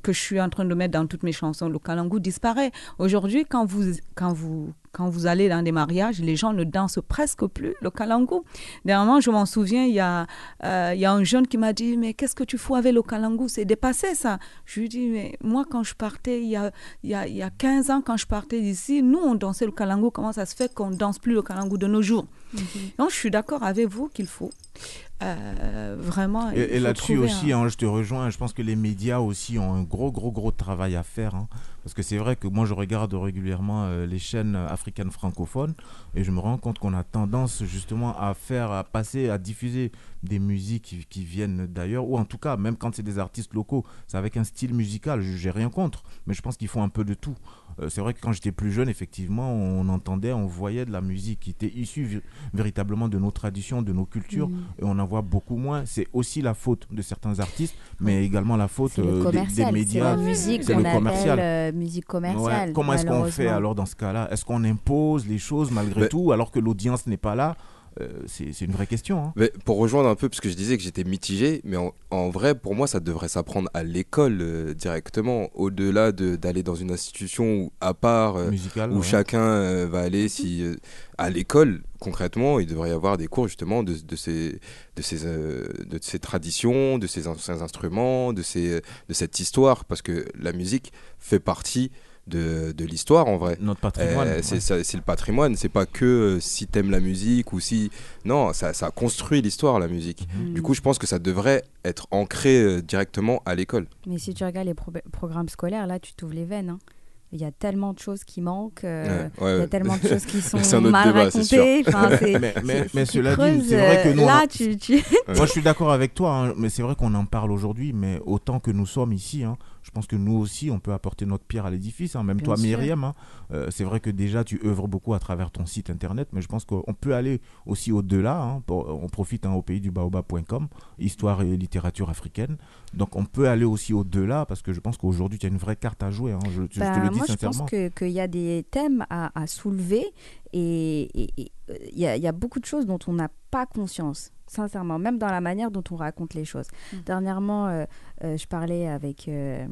que je suis en train de mettre dans toutes mes chansons, le kalangu disparaît. Aujourd'hui, quand vous, quand, vous, quand vous allez dans des mariages, les gens ne dansent presque plus le kalangu. Dernièrement, je m'en souviens, il y, a, euh, il y a un jeune qui m'a dit, mais qu'est-ce que tu fous avec le kalangu C'est dépassé ça. Je lui dis, mais moi, quand je partais, il y a, il y a, il y a 15 ans, quand je partais d'ici, nous, on dansait le kalangu. Comment ça se fait qu'on ne danse plus le kalangu de nos jours? Donc, je suis d'accord avec vous qu'il faut euh, vraiment... Et, là-dessus aussi, un- hein, je te rejoins. Je pense que les médias aussi ont un gros, gros, gros travail à faire. hein. Parce que c'est vrai que moi, je regarde régulièrement euh, les chaînes africaines francophones et je me rends compte qu'on a tendance justement à faire, à passer, à diffuser des musiques qui, qui viennent d'ailleurs, ou en tout cas, même quand c'est des artistes locaux, c'est avec un style musical. Je J'ai rien contre, mais je pense qu'il faut un peu de tout. Euh, c'est vrai que quand j'étais plus jeune, effectivement, on entendait, on voyait de la musique qui était issue véritablement de nos traditions, de nos cultures, Mhm. et on en voit beaucoup moins. C'est aussi la faute de certains artistes, mais également la faute euh, des- des, commercial, c'est médias. la musique C'est qu'on le commercial. appelle euh, musique commerciale. Ouais. Comment est-ce qu'on fait alors dans ce cas-là? Est-ce qu'on impose les choses malgré Ben- tout alors que l'audience n'est pas là? Euh, C'est une vraie question. hein. Mais pour rejoindre un peu, parce que je disais que j'étais mitigé, mais en, en vrai, pour moi, ça devrait s'apprendre à l'école euh, directement, au-delà de- d'aller dans une institution où, à part, euh, Musical, où ouais. chacun va aller. Si, à l'école, concrètement, il devrait y avoir des cours justement de, de ces, de, ces, de ces traditions, de ces anciens instruments, de, ces, de cette histoire, parce que la musique fait partie de, de l'histoire en vrai. Notre patrimoine, Euh, c'est ouais. le patrimoine, c'est pas que euh, si t'aimes la musique ou si. Non, ça, ça construit l'histoire, la musique. Mhm. Du coup, je pense que ça devrait être ancré euh, directement à l'école. Mais si tu regardes les pro- programmes scolaires, là, tu t'ouvres les veines. hein. Il y a tellement de choses qui manquent. euh, Ouais, ouais, il y a tellement de choses qui sont mal débat, racontées. Enfin, mais, mais, c'est- mais cela dit, c'est vrai que nous. Là, tu- Moi, je suis d'accord avec toi, hein, mais c'est vrai qu'on en parle aujourd'hui, mais autant que nous sommes ici, hein, je pense que nous aussi, on peut apporter notre pierre à l'édifice. hein, même Bien toi, sûr. Myriam, hein, euh, c'est vrai que déjà, tu œuvres beaucoup à travers ton site internet, mais je pense qu'on peut aller aussi au-delà. hein, on profite au pays du baobab.com, histoire et littérature africaine. Donc, on peut aller aussi au-delà, parce que je pense qu'aujourd'hui, tu as une vraie carte à jouer. je, je te Bah, le dis moi, je sincèrement. pense que- qu'il y a des thèmes à, à soulever et y, il y a beaucoup de choses dont on n'a pas conscience, sincèrement, même dans la manière dont on raconte les choses. Mm. Dernièrement, euh, euh, je parlais avec, euh,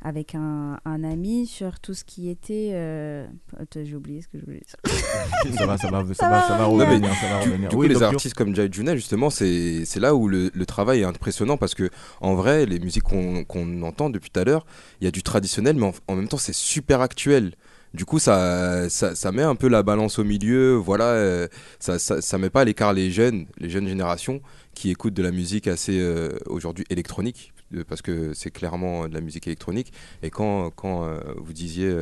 avec un, un ami sur tout ce qui était... euh, J'ai oublié ce que je voulais dire. ça va, ça va, ça Ça va, va ça va revenir. revenir, ça va Du, revenir. du coup, Oui, les artistes comme Jai Juna, justement, c'est c'est là où le, le travail est impressionnant parce que, en vrai, les musiques qu'on qu'on entend depuis tout à l'heure, il y a du traditionnel, mais en, en même temps, c'est super actuel. Du coup, ça, ça, met un peu la balance au milieu. Voilà, euh, ça, ça, met pas à l'écart les jeunes, les jeunes générations qui écoutent de la musique assez euh, aujourd'hui électronique, euh, parce que c'est clairement de la musique électronique. Et quand, quand vous disiez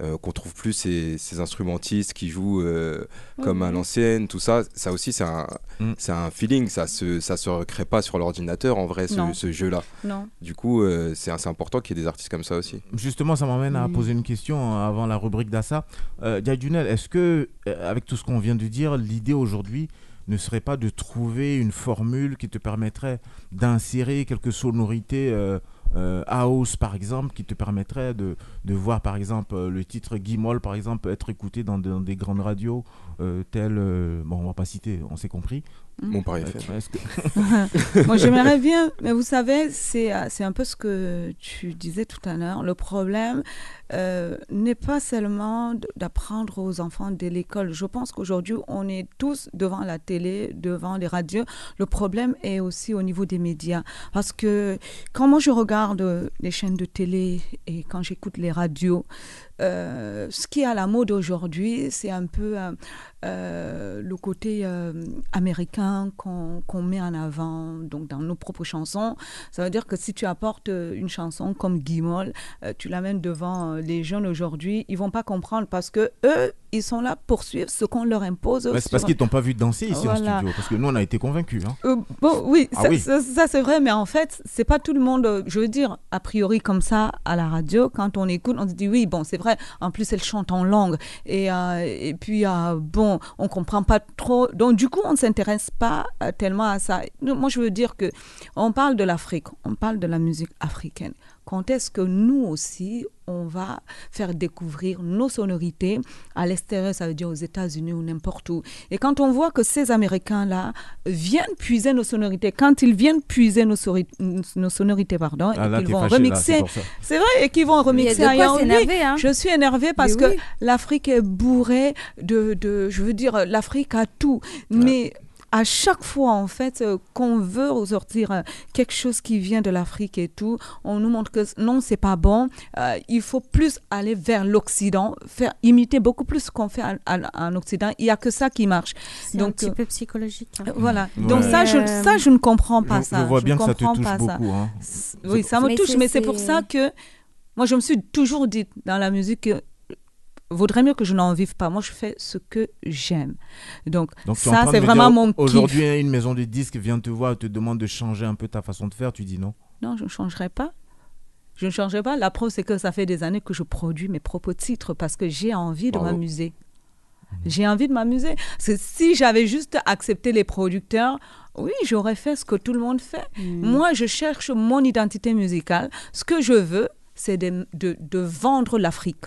euh, qu'on trouve plus ces, ces instrumentistes qui jouent euh, comme à l'ancienne, tout ça, ça aussi c'est un, Mm. c'est un feeling, ça se, ça se recrée pas sur l'ordinateur en vrai, ce, jeu-là. Non. Du coup, euh, c'est assez important qu'il y ait des artistes comme ça aussi. Justement, ça m'amène à Mm. poser une question euh, avant la rubrique d'Assa. Euh, est-ce que, avec tout ce qu'on vient de dire, l'idée aujourd'hui ne serait pas de trouver une formule qui te permettrait d'insérer quelques sonorités euh, euh, house, par exemple, qui te permettrait de, voir, par exemple, euh, le titre Guimol, par exemple, être écouté dans des grandes radios euh, telles, euh, bon, on va pas citer, on s'est compris. Mon pari FM. est-ce que- Moi, j'aimerais bien, mais vous savez, c'est euh, c'est un peu ce que tu disais tout à l'heure. Le problème euh, n'est pas seulement d'apprendre aux enfants de l'école. Je pense qu'aujourd'hui, on est tous devant la télé, devant les radios. Le problème est aussi au niveau des médias. Parce que quand moi, je regarde les chaînes de télé et quand j'écoute les radios, euh, ce qui est à la mode aujourd'hui, c'est un peu euh, euh, le côté américain qu'on met en avant donc dans nos propres chansons. Ça veut dire que si tu apportes une chanson comme Guimol, tu l'amènes devant les jeunes aujourd'hui, ils vont pas comprendre parce que eux, ils sont là pour suivre ce qu'on leur impose. Ouais, c'est parce qu'ils t'ont pas vu danser ici en Voilà. studio. Parce que nous, on a été convaincus. hein. euh, bon, oui, Ah ça, oui. ça- ça, c'est vrai, mais en fait, c'est pas tout le monde, je veux dire, a priori comme ça à la radio, quand on écoute, on se dit oui, bon, c'est vrai, en plus elle chante en langue, et, euh, et puis, euh, bon, on comprend pas trop, donc du coup, on ne s'intéresse pas tellement à ça. Moi, je veux dire que on parle de l'Afrique, on parle de la musique africaine. Quand est-ce que nous aussi, on va faire découvrir nos sonorités à l'extérieur, ça veut dire aux États-Unis ou n'importe où. Et quand on voit que ces Américains-là viennent puiser nos sonorités, quand ils viennent puiser nos, sori- nos sonorités, pardon, Ah, là, et qu'ils t'es vont fâché, là, remixer, c'est vrai, et qu'ils vont Mais il y a remixer s'énerver, hein? Je suis énervée parce Mais que oui. l'Afrique est bourrée de, de, je veux dire, l'Afrique a tout, mais à chaque fois, en fait, euh, qu'on veut ressortir euh, quelque chose qui vient de l'Afrique et tout, on nous montre que non, c'est pas bon. Euh, il faut plus aller vers l'Occident, faire imiter beaucoup plus ce qu'on fait en, en- en Occident. Il y a que ça qui marche. C'est un Donc, petit euh, peu psychologique. hein. Voilà. Ouais. Donc ça, je, ça, je ne comprends pas Je- ça. Je vois bien ne que ça te comprends touche pas ça. beaucoup. hein. Oui, ça me Mais touche, mais c'est pour ça que moi, je me suis toujours dit dans la musique que vaudrait mieux que je n'en vive pas. Moi, je fais ce que j'aime. Donc, ça, c'est me vraiment dire, mon kiff. Aujourd'hui, une maison de disques vient te voir et te demande de changer un peu ta façon de faire. Tu dis non. Non, je ne changerai pas. Je ne changerai pas. La preuve, c'est que ça fait des années que je produis mes propres titres parce que j'ai envie de m'amuser. J'ai envie de m'amuser. Parce que si j'avais juste accepté les producteurs, oui, j'aurais fait ce que tout le monde fait. Mm. Moi, je cherche mon identité musicale. Ce que je veux, c'est de, de- de vendre l'Afrique.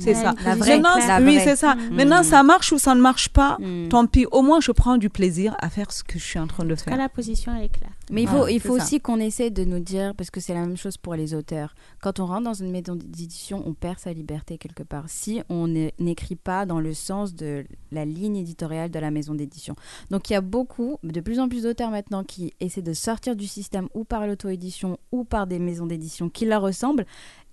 C'est ça. la vraie, Maintenant, la oui, c'est ça. Maintenant, ça marche ou ça ne marche pas. Mm. Tant pis. Au moins, je prends du plaisir à faire ce que je suis en train de En tout cas, faire. la position, elle est claire. Mais il faut, Voilà, il faut aussi qu'on essaie de nous dire, parce que c'est la même chose pour les auteurs, quand on rentre dans une maison d'édition, on perd sa liberté quelque part. Si on n'écrit pas dans le sens de la ligne éditoriale de la maison d'édition. Donc il y a beaucoup, de plus en plus d'auteurs maintenant qui essaient de sortir du système ou par l'auto-édition ou par des maisons d'édition qui leur ressemblent.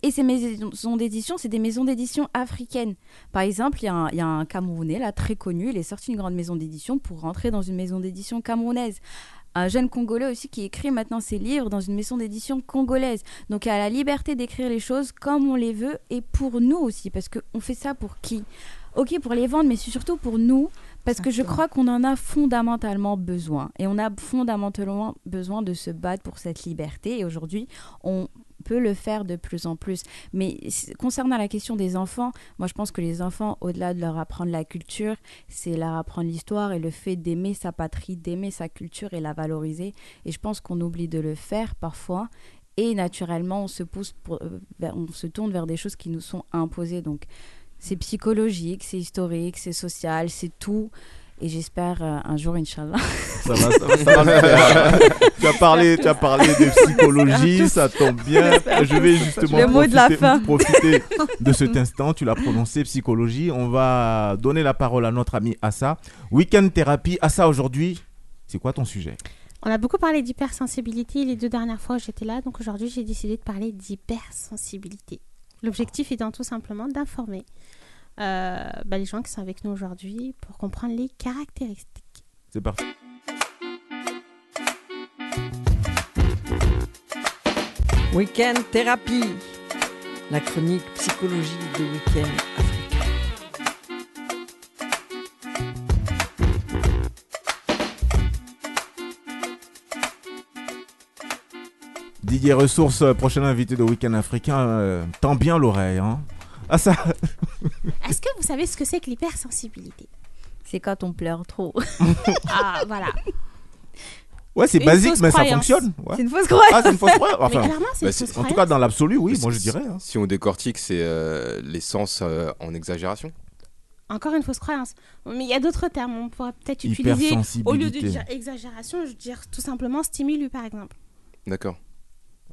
Et ces maisons d'édition, c'est des maisons d'édition africaines. Par exemple, il y, a un- il y a un Camerounais, là, très connu, il est sorti d'une grande maison d'édition pour rentrer dans une maison d'édition camerounaise un jeune Congolais aussi qui écrit maintenant ses livres dans une maison d'édition congolaise. Donc il a la liberté d'écrire les choses comme on les veut et pour nous aussi, parce qu'on fait ça pour qui? Ok, pour les vendre, mais c'est surtout pour nous, parce que je crois qu'on en a fondamentalement besoin. Et on a fondamentalement besoin de se battre pour cette liberté. Et aujourd'hui, on peut le faire de plus en plus. Mais concernant la question des enfants, moi je pense que les enfants, au-delà de leur apprendre la culture, c'est leur apprendre l'histoire et le fait d'aimer sa patrie, d'aimer sa culture et la valoriser. Et je pense qu'on oublie de le faire parfois. Et naturellement, on se pousse, pour- euh, on se tourne vers des choses qui nous sont imposées. Donc, c'est psychologique, c'est historique, c'est social, c'est tout. Et j'espère euh, un jour, Inch'Allah. Ça va, ça va, ça va faire. tu, as parlé, tu as parlé de psychologie, ça tombe bien. Je vais justement Le mot de la profiter, fin. profiter de cet instant. Tu l'as prononcé, psychologie. On va donner la parole à notre ami Assa. Weekend thérapie. Assa, aujourd'hui, c'est quoi ton sujet? On a beaucoup parlé d'hypersensibilité les deux dernières fois où j'étais là, donc aujourd'hui j'ai décidé de parler d'hypersensibilité. L'objectif étant tout simplement d'informer euh, bah, les gens qui sont avec nous aujourd'hui pour comprendre les caractéristiques. C'est parti. Week-end thérapie, la chronique psychologie de Week-end africain. Didier Ressources, euh, prochain invité de Week-end africain. euh, tend bien l'oreille. Hein Assa, Est-ce que vous savez ce que c'est que l'hypersensibilité? C'est quand on pleure trop. Ah, voilà. ouais, c'est basique, mais ça fonctionne. ouais. C'est une fausse croyance. Ah, c'est une fausse croyance. Mais Enfin, clairement, c'est bah, une c'est- fausse en tout cas, dans l'absolu, oui, moi je si- dirais. hein. Si on décortique, c'est euh, l'essence euh, en exagération. encore une fausse croyance. Mais il y a d'autres termes. On pourrait peut-être utiliser, au lieu de dire exagération, je veux dire tout simplement stimulus, par exemple. D'accord.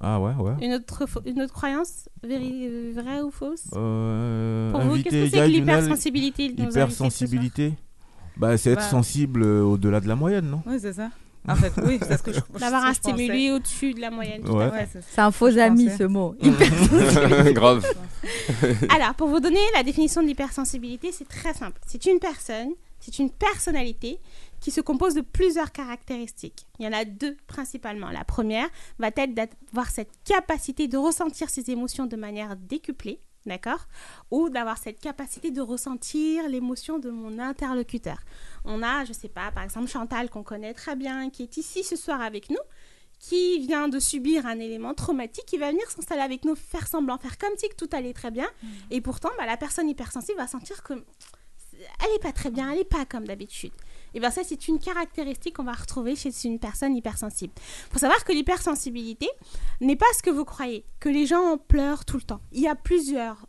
Ah ouais, ouais. Une autre, une autre croyance, vraie ou fausse? Euh, Pour vous, qu'est-ce que c'est que l'hypersensibilité de nos invités ce Hypersensibilité Bah, c'est être Bah. sensible au-delà de la moyenne, non? Oui, c'est ça. En fait, oui, c'est ce que je D'avoir un stimuli au-dessus de la moyenne. Ouais. Ouais, c'est un faux ami ce mot. Grave. Alors, pour vous donner la définition de l'hypersensibilité, c'est très simple. C'est une personne, c'est une personnalité qui se compose de plusieurs caractéristiques. Il y en a deux principalement. La première va être d'avoir cette capacité de ressentir ses émotions de manière décuplée, d'accord? Ou d'avoir cette capacité de ressentir l'émotion de mon interlocuteur. On a, je sais pas, par exemple Chantal qu'on connaît très bien, qui est ici ce soir avec nous qui vient de subir un élément traumatique, qui va venir s'installer avec nous, faire semblant, faire comme si tout allait très bien. Et pourtant, bah, la personne hypersensible va sentir que elle n'est pas très bien, elle n'est pas comme d'habitude. Et bien ça, c'est une caractéristique qu'on va retrouver chez une personne hypersensible. Il faut savoir que l'hypersensibilité n'est pas ce que vous croyez, que les gens pleurent tout le temps. Il y a plusieurs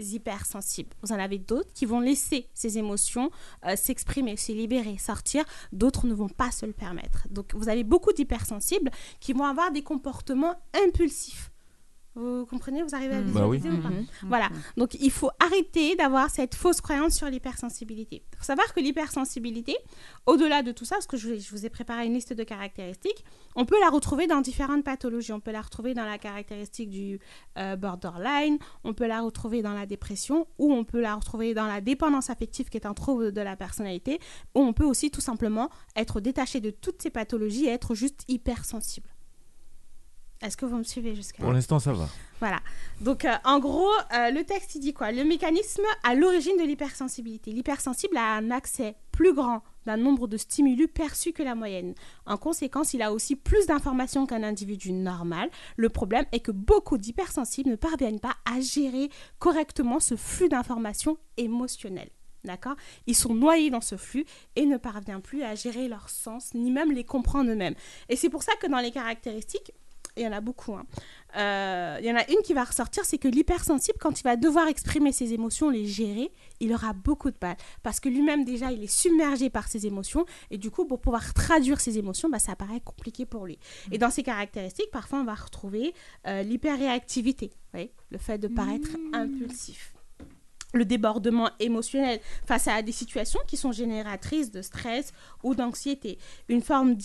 hypersensibles. Vous en avez d'autres qui vont laisser ces émotions euh, s'exprimer, se libérer, sortir. D'autres ne vont pas se le permettre. Donc vous avez beaucoup d'hypersensibles qui vont avoir des comportements impulsifs. Vous comprenez Vous arrivez à Bah oui. visualiser ou pas Mhm. Voilà. Donc il faut arrêter d'avoir cette fausse croyance sur l'hypersensibilité. Il faut savoir que l'hypersensibilité, au-delà de tout ça, parce que je, je vous ai préparé une liste de caractéristiques, on peut la retrouver dans différentes pathologies. On peut la retrouver dans la caractéristique du euh, borderline, on peut la retrouver dans la dépression, ou on peut la retrouver dans la dépendance affective qui est un trouble de la personnalité, ou on peut aussi tout simplement être détaché de toutes ces pathologies et être juste hypersensible. Est-ce que vous me suivez jusqu'à Pour l'instant, ça va. voilà. Donc, euh, en gros, euh, le texte, il dit quoi? Le mécanisme à l'origine de l'hypersensibilité. L'hypersensible a un accès plus grand d'un nombre de stimulus perçus que la moyenne. En conséquence, il a aussi plus d'informations qu'un individu normal. Le problème est que beaucoup d'hypersensibles ne parviennent pas à gérer correctement ce flux d'informations émotionnelles. D'accord? Ils sont noyés dans ce flux et ne parviennent plus à gérer leurs sens, ni même les comprendre eux-mêmes. Et c'est pour ça que dans les caractéristiques, il y en a beaucoup. hein. Euh, il y en a une qui va ressortir, c'est que l'hypersensible, quand il va devoir exprimer ses émotions, les gérer, il aura beaucoup de mal. Parce que lui-même, déjà, il est submergé par ses émotions. Et du coup, pour pouvoir traduire ses émotions, bah, ça paraît compliqué pour lui. Et dans ces caractéristiques, parfois, on va retrouver euh, l'hyperréactivité. Le fait de paraître impulsif le débordement émotionnel face à des situations qui sont génératrices de stress ou d'anxiété, une forme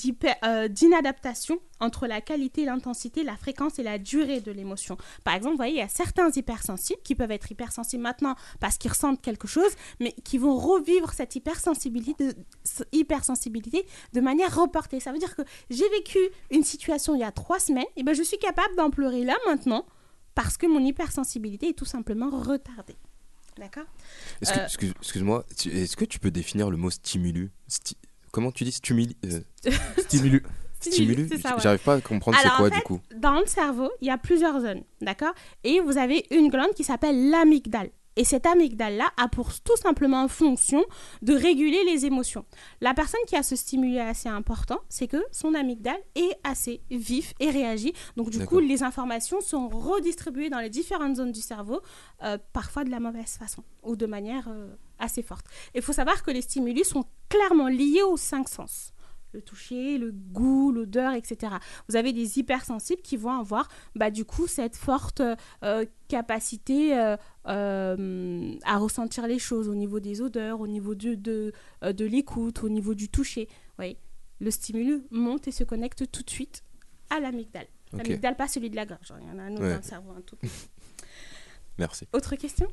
euh, d'inadaptation entre la qualité, l'intensité, la fréquence et la durée de l'émotion. Par exemple, vous voyez, il y a certains hypersensibles qui peuvent être hypersensibles maintenant parce qu'ils ressentent quelque chose, mais qui vont revivre cette hypersensibilité de, hypersensibilité de manière reportée. Ça veut dire que j'ai vécu une situation il y a trois semaines, et ben je suis capable d'en pleurer là maintenant parce que mon hypersensibilité est tout simplement retardée. D'accord Euh, excuse- Excuse-moi, est-ce que tu peux définir le mot stimulus Sti- Comment tu dis stimuli euh, Stimulus. Stimulus ça, ouais. J'arrive pas à comprendre c'est quoi en fait, du coup. Dans le cerveau, il y a plusieurs zones, d'accord? Et vous avez une glande qui s'appelle l'amygdale. Et cette amygdale-là a pour tout simplement fonction de réguler les émotions. La personne qui a ce stimuli assez important, c'est que son amygdale est assez vif et réagit. Donc du coup, les informations sont redistribuées dans les différentes zones du cerveau, euh, parfois de la mauvaise façon ou de manière euh, assez forte. Il faut savoir que les stimuli sont clairement liés aux cinq sens le toucher, le goût, l'odeur, etc. Vous avez des hypersensibles qui vont avoir bah, du coup cette forte euh, capacité euh, euh, à ressentir les choses au niveau des odeurs, au niveau de, de, euh, de l'écoute, au niveau du toucher. Oui. Le stimulus monte et se connecte tout de suite à l'amygdale. Ok. L'amygdale, pas celui de la gorge. hein. Il y en a un autre Ouais. dans le cerveau. un tout. Merci. Autre question?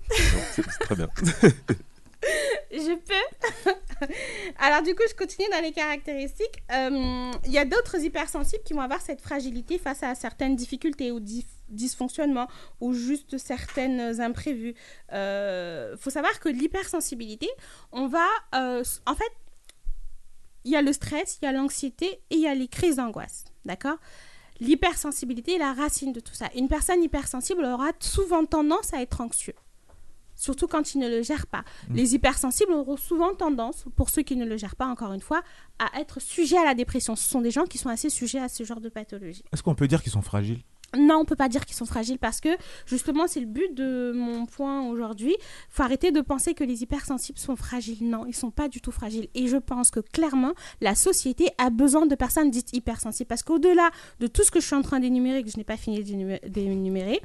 Non, très bien. Je peux. Alors du coup, je continue dans les caractéristiques. Euh, Il y a d'autres hypersensibles qui vont avoir cette fragilité face à certaines difficultés ou dysfonctionnements ou juste certaines imprévus. Il faut savoir que l'hypersensibilité, on va... euh, en fait, il y a le stress, il y a l'anxiété et il y a les crises d'angoisse. D'accord? L'hypersensibilité est la racine de tout ça. Une personne hypersensible aura souvent tendance à être anxieux surtout quand ils ne le gèrent pas. Les hypersensibles auront souvent tendance, pour ceux qui ne le gèrent pas encore une fois, à être sujets à la dépression. Ce sont des gens qui sont assez sujets à ce genre de pathologie. Est-ce qu'on peut dire qu'ils sont fragiles? Non, on peut pas dire qu'ils sont fragiles parce que justement c'est le but de mon point aujourd'hui. Faut arrêter de penser que les hypersensibles sont fragiles. Non, ils sont pas du tout fragiles. Et je pense que clairement la société a besoin de personnes dites hypersensibles parce qu'au-delà de tout ce que je suis en train d'énumérer que je n'ai pas fini d'énumé- d'énumérer,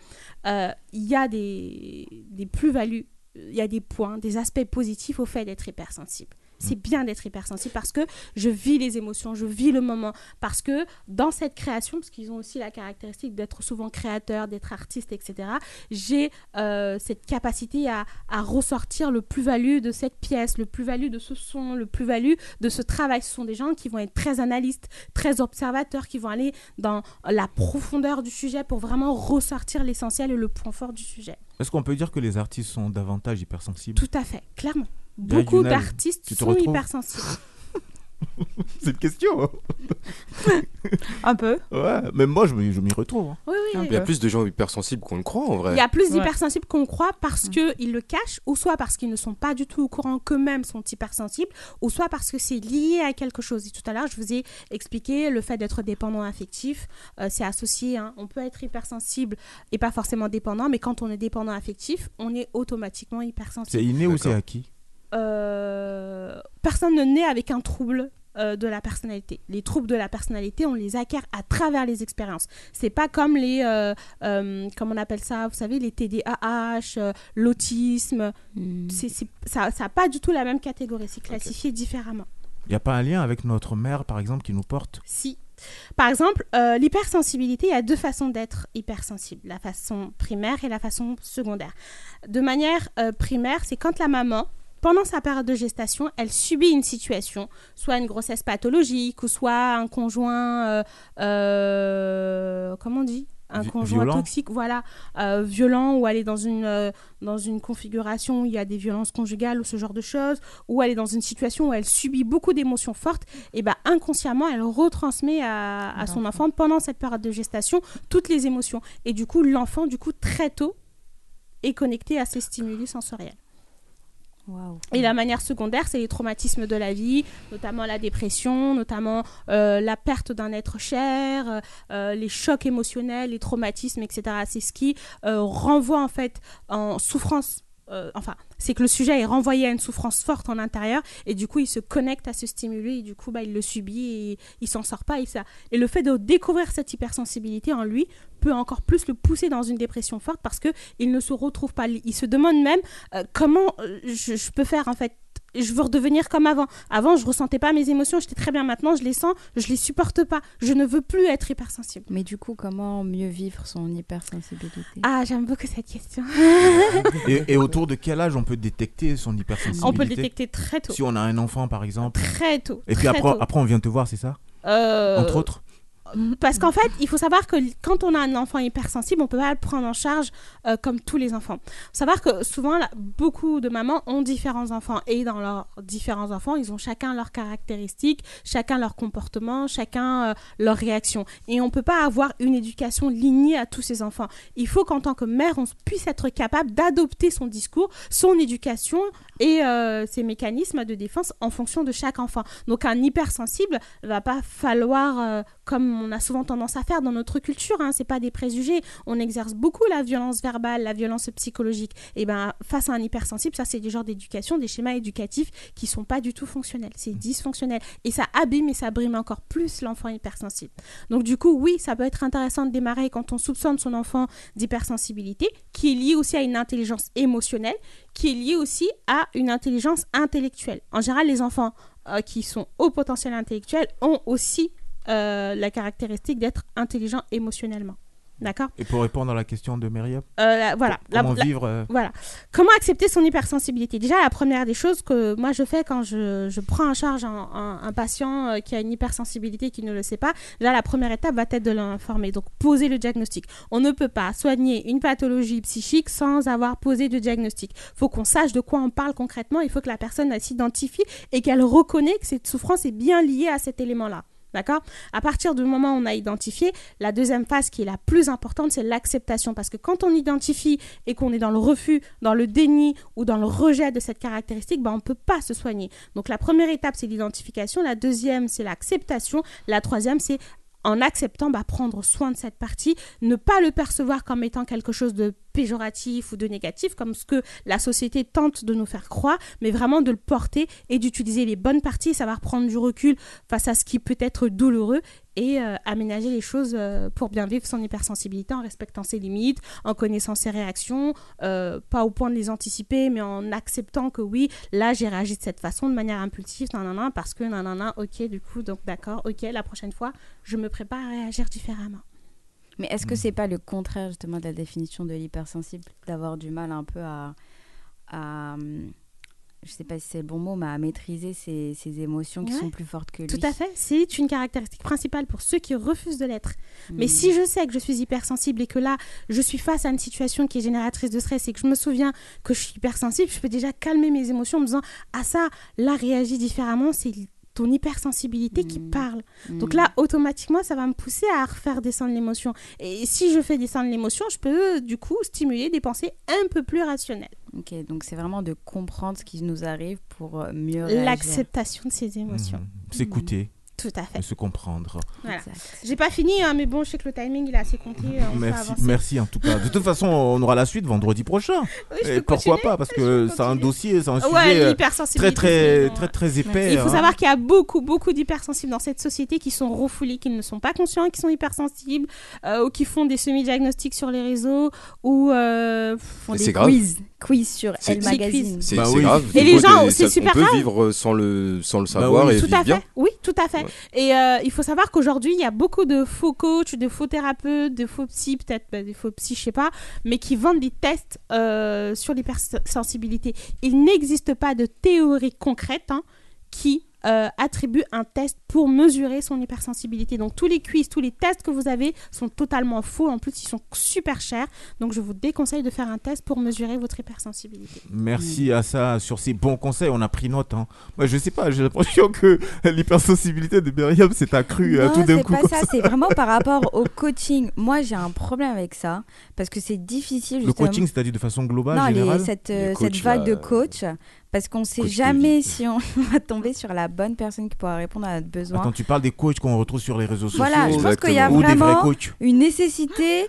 euh, il y a des plus-values, il y a des points, des aspects positifs au fait d'être hypersensible. C'est bien d'être hypersensible parce que je vis les émotions, je vis le moment. Parce que dans cette création, parce qu'ils ont aussi la caractéristique d'être souvent créateurs, d'être artistes, etc., j'ai euh, cette capacité à, à ressortir le plus-value de cette pièce, le plus-value de ce son, le plus-value de ce travail. Ce sont des gens qui vont être très analystes, très observateurs, qui vont aller dans la profondeur du sujet pour vraiment ressortir l'essentiel et le point fort du sujet. Est-ce qu'on peut dire que les artistes sont davantage hypersensibles? Tout à fait, clairement. Beaucoup d'artistes sont retrouves hypersensibles. C'est une question. Un peu. Ouais, même moi, je m'y je m'y retrouve. hein. Oui, oui, oui. Il y a plus de gens hypersensibles qu'on le croit en vrai. Il y a plus Ouais. d'hypersensibles qu'on croit parce qu'ils le cachent, ou soit parce qu'ils ne sont pas du tout au courant qu'eux-mêmes sont hypersensibles, ou soit parce que c'est lié à quelque chose. Et tout à l'heure, je vous ai expliqué le fait d'être dépendant affectif, euh, c'est associé. hein. On peut être hypersensible et pas forcément dépendant, mais quand on est dépendant affectif, on est automatiquement hypersensible. C'est inné ou c'est acquis? Personne ne naît avec un trouble euh, de la personnalité. Les troubles de la personnalité, on les acquiert à travers les expériences. C'est pas comme les, euh, euh, comment on appelle ça, vous savez, les TDAH, euh, l'autisme. Hmm. C'est, ça n'a pas du tout la même catégorie. C'est classifié différemment. Il n'y a pas un lien avec notre mère, par exemple, qui nous porte? Si. Par exemple, euh, l'hypersensibilité, il y a deux façons d'être hypersensible. La façon primaire et la façon secondaire. De manière euh, primaire, c'est quand la maman, pendant sa période de gestation, elle subit une situation, soit une grossesse pathologique, ou soit un conjoint, euh, euh, comment on dit? Un Vi- conjoint violent. toxique, voilà, euh, violent, ou aller dans une, euh, dans une configuration où il y a des violences conjugales ou ce genre de choses, ou elle est dans une situation où elle subit beaucoup d'émotions fortes, et ben inconsciemment, elle retransmet à, à son enfant pendant cette période de gestation toutes les émotions. Et du coup, l'enfant, du coup, très tôt, est connecté à ces stimuli sensoriels. Et la manière secondaire, c'est les traumatismes de la vie, notamment la dépression, notamment euh, la perte d'un être cher, euh, les chocs émotionnels, les traumatismes, etc. C'est ce qui euh, renvoie en fait en souffrance. Euh, enfin, c'est que le sujet est renvoyé à une souffrance forte en intérieur et du coup il se connecte à ce stimuli et du coup bah, il le subit et il s'en sort pas. Et ça et le fait de découvrir cette hypersensibilité en lui peut encore plus le pousser dans une dépression forte parce que il ne se retrouve pas. Il se demande même euh, comment euh, je peux faire en fait je veux redevenir comme avant. Avant, je ressentais pas mes émotions, j'étais très bien. Maintenant, je les sens, je les supporte pas. Je ne veux plus être hypersensible. Mais du coup, comment mieux vivre son hypersensibilité? Ah, j'aime beaucoup cette question. et, et autour de quel âge on peut détecter son hypersensibilité? On peut le détecter très tôt. Si on a un enfant, par exemple. Très tôt. Et puis après, tôt. après, on vient te voir, c'est ça? Euh, Entre autres Parce qu'en fait, il faut savoir que quand on a un enfant hypersensible, on peut pas le prendre en charge euh, comme tous les enfants. faut savoir que souvent, beaucoup de mamans ont différents enfants et dans leurs différents enfants, ils ont chacun leurs caractéristiques, chacun leur comportement, chacun euh, leur réaction. Et on peut pas avoir une éducation lignée à tous ces enfants. Il faut qu'en tant que mère, on puisse être capable d'adopter son discours, son éducation et euh, ses mécanismes de défense en fonction de chaque enfant. Donc un hypersensible va pas falloir, euh, comme on a souvent tendance à faire dans notre culture, hein, c'est pas des préjugés, on exerce beaucoup la violence verbale, la violence psychologique. Et ben face à un hypersensible, ça c'est des genres d'éducation, des schémas éducatifs qui sont pas du tout fonctionnels, c'est dysfonctionnel et ça abîme et ça brime encore plus l'enfant hypersensible. Donc du coup, oui, ça peut être intéressant de démarrer quand on soupçonne son enfant d'hypersensibilité, qui est lié aussi à une intelligence émotionnelle, qui est lié aussi à une intelligence intellectuelle. En général, les enfants euh, qui sont au potentiel intellectuel ont aussi euh, la caractéristique d'être intelligents émotionnellement. D'accord? Et pour répondre à la question de Myriam Euh, la- voilà. Comment la- vivre euh, Voilà. Comment accepter son hypersensibilité? Déjà, la première des choses que moi je fais quand je, je prends en charge un, un- un patient qui a une hypersensibilité qui ne le sait pas, déjà la première étape va être de l'informer. Donc, poser le diagnostic. On ne peut pas soigner une pathologie psychique sans avoir posé de diagnostic. Il faut qu'on sache de quoi on parle concrètement. Il faut que la personne s'identifie et qu'elle reconnaît que cette souffrance est bien liée à cet élément-là. D'accord? À partir du moment où on a identifié, la deuxième phase qui est la plus importante, c'est l'acceptation. Parce que quand on identifie et qu'on est dans le refus, dans le déni ou dans le rejet de cette caractéristique, ben, on ne peut pas se soigner. Donc la première étape, c'est l'identification. La deuxième, c'est l'acceptation. La troisième, c'est en acceptant bah, prendre soin de cette partie, ne pas le percevoir comme étant quelque chose de péjoratif ou de négatif, comme ce que la société tente de nous faire croire, mais vraiment de le porter et d'utiliser les bonnes parties, savoir prendre du recul face à ce qui peut être douloureux et euh, aménager les choses euh, pour bien vivre son hypersensibilité en respectant ses limites, en connaissant ses réactions, euh, pas au point de les anticiper, mais en acceptant que oui, là j'ai réagi de cette façon, de manière impulsive, nanana, parce que nanana, ok, du coup, donc d'accord, ok, la prochaine fois, je me prépare à réagir différemment. Mais est-ce que c'est pas le contraire justement de la définition de l'hypersensible D'avoir du mal un peu à, à, hum, je sais pas si c'est le bon mot, mais à maîtriser ses, ses émotions qui Ouais. sont plus fortes que lui? Tout à fait, c'est une caractéristique principale pour ceux qui refusent de l'être. Mais Mm. si je sais que je suis hypersensible et que là, je suis face à une situation qui est génératrice de stress et que je me souviens que je suis hypersensible, je peux déjà calmer mes émotions en me disant Ah ça, là, réagis différemment, c'est ton hypersensibilité qui Mm. parle. Donc là, automatiquement, ça va me pousser à refaire descendre l'émotion. Et si je fais descendre l'émotion, je peux du coup stimuler des pensées un peu plus rationnelles. Ok, donc c'est vraiment de comprendre ce qui nous arrive pour euh, mieux réagir. L'acceptation de ces émotions. Mhm. S'écouter, Tout à fait. se comprendre. Voilà. J'ai pas fini, hein, mais bon, je sais que le timing il est assez compté. euh, on Merci, merci en tout cas. De toute façon, on aura la suite vendredi prochain. Oui, je Et pourquoi continuer pas Parce que c'est un dossier, c'est un Ouais, sujet euh, très très très très épais. Il faut hein. savoir qu'il y a beaucoup, beaucoup d'hypersensibles dans cette société qui sont refoulés, qui ne sont pas conscients qu'ils sont hypersensibles, euh, ou qui font des semi-diagnostics sur les réseaux, ou euh, font des c'est grave. quiz, quiz sur Elle Magazine. quiz. C'est Bah oui. grave. Et les gens, c'est super On peut grave. vivre sans le, sans le savoir oui. et Tout vivre à bien. fait. Oui, tout à fait. Et euh, il faut savoir qu'aujourd'hui, il y a beaucoup de faux coachs, de faux thérapeutes, de faux psy, peut-être bah, des faux psy, je sais pas, mais qui vendent des tests euh, sur l'hypersensibilité. Il n'existe pas de théorie concrète hein, qui euh, attribue un test pour mesurer son hypersensibilité. Donc tous les quiz, tous les tests que vous avez sont totalement faux. En plus, ils sont super chers. Donc je vous déconseille de faire un test pour mesurer votre hypersensibilité. Merci à ça sur ces bons conseils. On a pris note. Hein. Moi, je sais pas. J'ai l'impression que l'hypersensibilité de Myriam s'est accrue euh, Non, tout d'un c'est coup. pas comme ça, c'est vraiment par rapport au coaching. Moi, j'ai un problème avec ça parce que c'est difficile. Le coaching, c'est-à-dire de façon globale, non, les- générale. cette, Les euh, coachs, cette vague là, de coach, parce qu'on sait coach de jamais si on va tomber sur la bonne personne qui pourra répondre à notre besoin. Attends, tu parles des coachs qu'on retrouve sur les réseaux sociaux Voilà, je pense qu'il y a ou des vrais vraiment coachs. une nécessité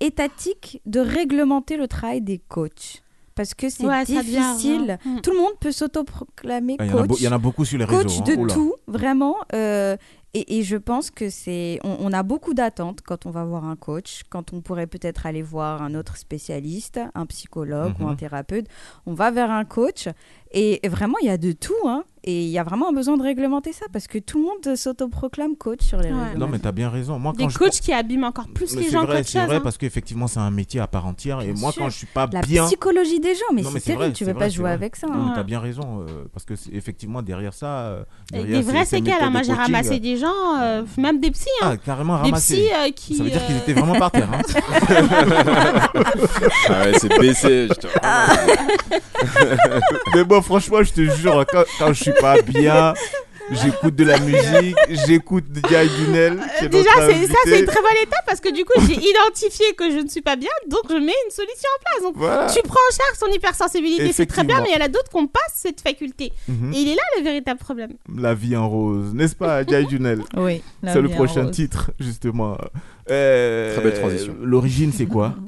étatique de réglementer le travail des coachs. Parce que c'est Ouais, ça devient difficile. vraiment- Mm. Tout le monde peut s'autoproclamer Ah, coach. il y en a beaucoup sur les coach réseaux. hein. de Oula. tout, vraiment. euh, et, et je pense que c'est. On, on a beaucoup d'attentes quand on va voir un coach, quand on pourrait peut-être aller voir un autre spécialiste, un psychologue ou Mhm. un thérapeute. On va vers un coach. Et vraiment, il y a de tout. hein. et il y a vraiment un besoin de réglementer ça parce que tout le monde s'autoproclame coach sur les Ouais. réseaux. Non, mais t'as bien raison. Moi, Des quand je- coachs qui abîment encore plus Mais les c'est gens vrai, c'est chose. vrai hein. parce qu'effectivement c'est un métier à part entière et moi sûr. quand je suis pas La bien psychologie des gens, mais c'est terrible, vrai, tu veux vrai, pas jouer vrai. avec ça. Non, hein. mais t'as bien raison euh, parce que effectivement derrière ça euh, derrière des ces séquelles, hein. moi j'ai ramassé euh, des gens, euh, même des psys, hein. ah carrément des ramassé psys euh, qui. ça veut dire qu'ils étaient vraiment par terre. Ah ouais, c'est baissé. je te- mais bon franchement je te jure quand, quand je suis pas bien j'écoute de la musique j'écoute Jai Dunel Euh, Déjà, c'est- ça c'est une très bonne étape parce que du coup j'ai identifié que je ne suis pas bien, donc je mets une solution en place. Donc Voilà. tu prends en charge ton hypersensibilité, c'est très bien, mais il y en a d'autres qui n'ont pas cette faculté. Mhm. Et il est là le véritable problème. la vie en rose n'est-ce pas Jai Dunel? Oui. c'est le prochain titre justement Euh, Très belle transition. l'origine c'est quoi?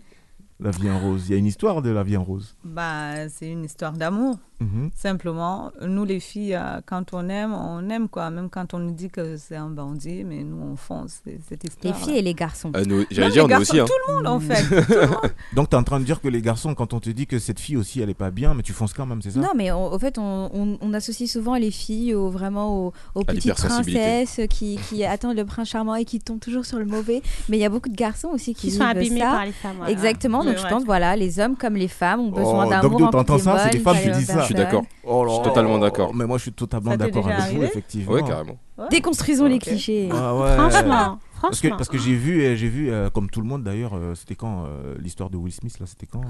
la vie en rose il y a une histoire de la vie en rose Bah, c'est une histoire d'amour. Mhm. Simplement, nous les filles, euh, quand on aime, on aime quoi. Même quand on nous dit que c'est un bandit, mais nous on fonce c'est- cette Les histoire. filles et les garçons. Ah, nous- J'allais dire, les nous garçons, aussi. hein. Tout le monde en fait. Tout le monde. Donc tu es en train de dire que les garçons, quand on te dit que cette fille aussi elle est pas bien, mais tu fonces quand même, c'est ça? Non, mais en au fait, on, on- on associe souvent les filles au, vraiment aux, aux À petites princesses qui, qui attendent le prince charmant et qui tombent toujours sur le mauvais. Mais il y a beaucoup de garçons aussi qui, Qui sont abîmés ça. par les femmes. voilà. Exactement, donc C'est je pense, voilà, les hommes comme les femmes ont besoin Oh, d'amour. donc, t'entends ça, c'est les femmes qui disent ça. les Je suis d'accord. Oh Je suis totalement d'accord. Mais moi je suis totalement d'accord avec vous, effectivement. Ouais, carrément. Déconstruisons les Ok. clichés. Ah. Franchement, Parce que, parce que j'ai vu, euh, j'ai vu euh, comme tout le monde d'ailleurs, euh, c'était quand euh, l'histoire de Will Smith là, c'était quand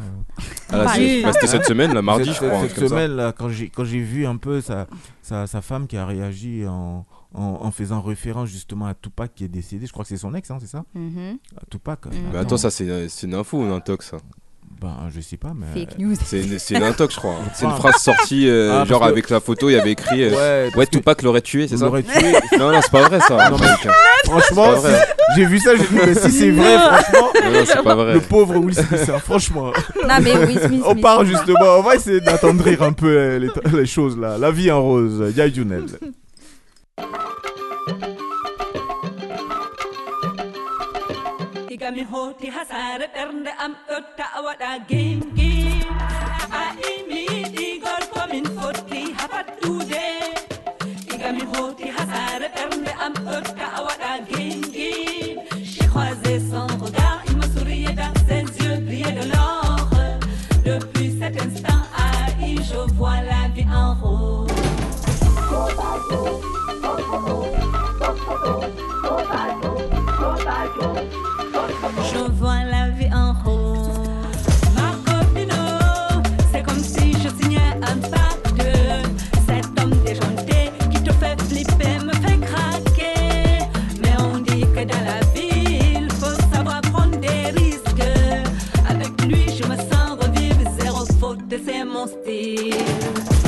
Ah, Bah, bah, C'était cette semaine, là, mardi, je crois. Cette ça. semaine là, quand j'ai quand j'ai vu un peu sa, sa, sa femme qui a réagi en, en, en faisant référence justement à Tupac qui est décédé, je crois que c'est son ex, hein, c'est ça? Mhm. À Tupac. Mais attends, ça, c'est c'est une info ou un ça Ben, je sais pas, mais. Fake news. C'est une, c'est une intox, je crois. C'est une phrase sortie, euh, Ah, genre que- avec la photo, il y avait écrit euh, Ouais, Ouais, parce que- Tupac l'aurait tué, c'est ça l'aurait tué. Non, non, c'est pas vrai ça. Non, mais- Américain. Franchement, j'ai vu ça, j'ai dit, mais si c'est vrai, franchement. Non, non, c'est pas vrai. Le pauvre Will Smith, hein, franchement. Non, mais Will Smith, On part justement, on va essayer d'attendrir un peu euh, les, les choses là. La vie en rose, Yaya Junel. mi hooti ha saare ɓernde am ɗotta a waɗa gengim a imi. Mon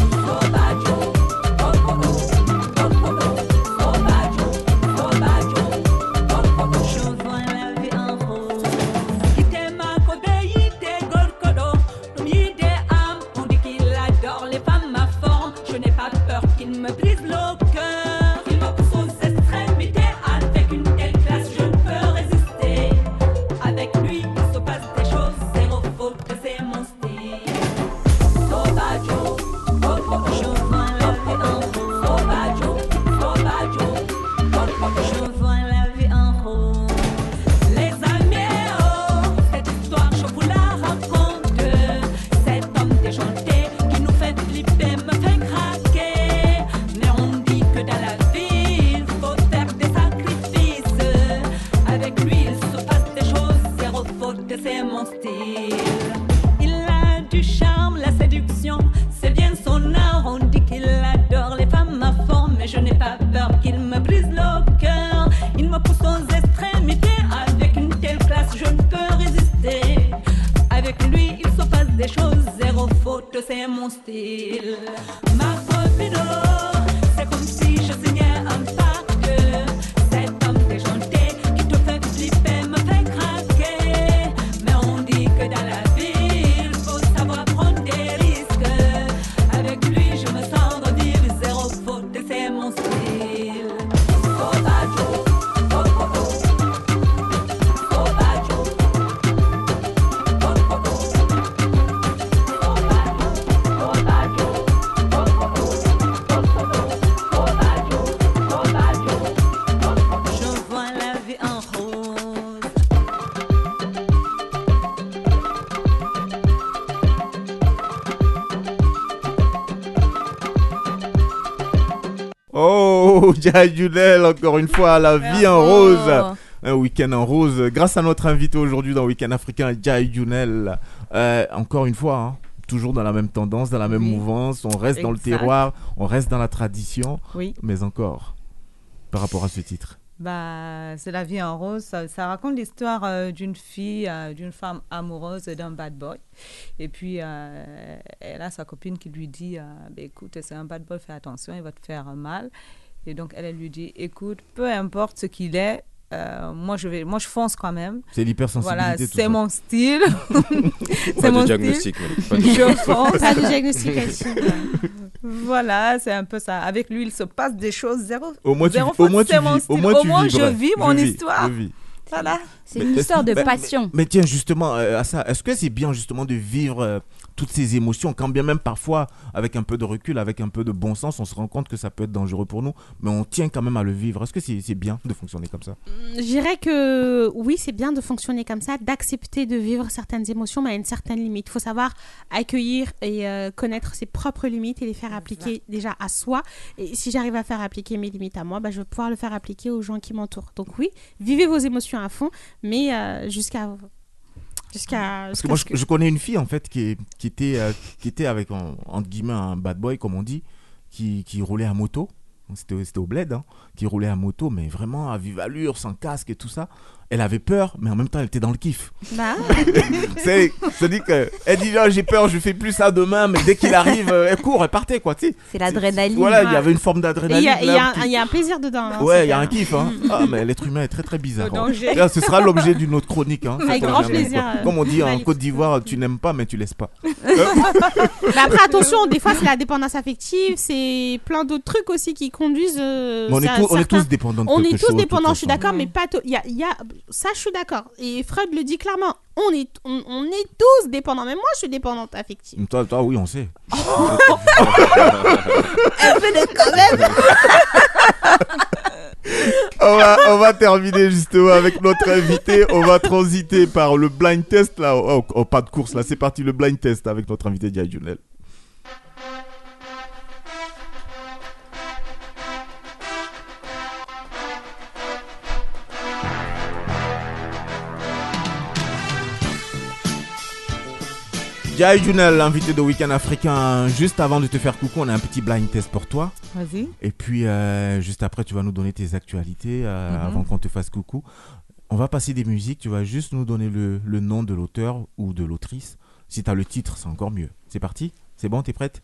Yaya Junel, encore une fois, la vie en rose. Un week-end en rose. Grâce à notre invité aujourd'hui dans Week-end africain, Yaya Junel. Euh, encore une fois, hein, toujours dans la même tendance, dans la même Oui. mouvance. On reste dans le terroir, on reste dans la tradition. Oui. Mais encore, par rapport à ce titre. Bah, c'est la vie en rose. Ça, ça raconte l'histoire euh, d'une fille, euh, d'une femme amoureuse d'un bad boy. Et puis, euh, elle a sa copine qui lui dit Bah, Écoute, c'est un bad boy, fais attention, il va te faire mal. Et donc, elle, elle lui dit Écoute, peu importe ce qu'il est, euh, moi, je vais, moi, je fonce quand même. C'est l'hypersensibilité, Voilà, c'est mon style. Pas c'est de mon diagnostic, style. mais pas de Je fonce. Pas de. Voilà, c'est un peu ça. Avec lui, il se passe des choses zéro. Au moins, tu, au moins, mon vis. Au moins, tu je vis mon Je vis, histoire. je vis. Voilà. C'est une histoire de Mais- passion. Mais, mais tiens, justement, euh, à ça, est-ce que c'est bien justement de vivre euh, toutes ces émotions, quand bien même parfois, avec un peu de recul, avec un peu de bon sens, on se rend compte que ça peut être dangereux pour nous, mais on tient quand même à le vivre. Est-ce que c'est bien de fonctionner comme ça? Je dirais que oui, c'est bien de fonctionner comme ça, d'accepter de vivre certaines émotions, mais à une certaine limite. Il faut savoir accueillir et euh, connaître ses propres limites et les faire appliquer déjà à soi. Et si j'arrive à faire appliquer mes limites à moi, bah, je vais pouvoir le faire appliquer aux gens qui m'entourent. Donc oui, vivez vos émotions à fond, mais euh, jusqu'à jusqu'à Parce que moi, je, je connais une fille en fait qui, est- qui était, euh, qui était avec en- entre guillemets un bad boy, comme on dit, qui, qui roulait à moto. C'était au bled, hein, qui roulait à moto, mais vraiment à vive allure, sans casque et tout ça. Elle avait peur, mais en même temps, elle était dans le kiff. Bah, C'est, dit que, elle dit, Ah, j'ai peur, je fais plus ça demain, mais dès qu'il arrive, euh, elle court, elle partait, quoi, tu sais. C'est l'adrénaline. Voilà, il y avait une forme il d'adrénaline. y, a- il y a un- qui- il y a un plaisir dedans. hein, Ouais, il y a un kiff, hein. Ah, mais l'être humain est très très bizarre. Hein. Là, ce sera l'objet d'une autre chronique. Hein. Avec grand plaisir, quoi. euh, Comme on dit en. Côte d'Ivoire, tu n'aimes pas, mais tu laisses pas. Mais après, attention, des fois, c'est la dépendance affective, c'est plein d'autres trucs aussi qui conduisent. euh, on, est tous, on est certains- tous dépendants de On est tous chose, dépendants, je suis d'accord, mais pas il y a, ça, je suis d'accord. Et Freud le dit clairement. On est, on, on est tous dépendants. Même moi, je suis dépendante affective. Toi, toi, oui, on sait. Elle fait des quand même. on, va, on va terminer justement avec notre invité. On va transiter par le blind test là. Oh, oh, pas de course là, c'est parti le blind test avec notre invité Dia Junel. Jai Junel, l'invité de Week-end africain. Juste avant de te faire coucou, on a un petit blind test pour toi. Vas-y. Et puis, euh, juste après, tu vas nous donner tes actualités euh, Mhm. avant qu'on te fasse coucou. On va passer des musiques. Tu vas juste nous donner le, le nom de l'auteur ou de l'autrice. Si tu as le titre, c'est encore mieux. C'est parti? C'est bon? T'es prête?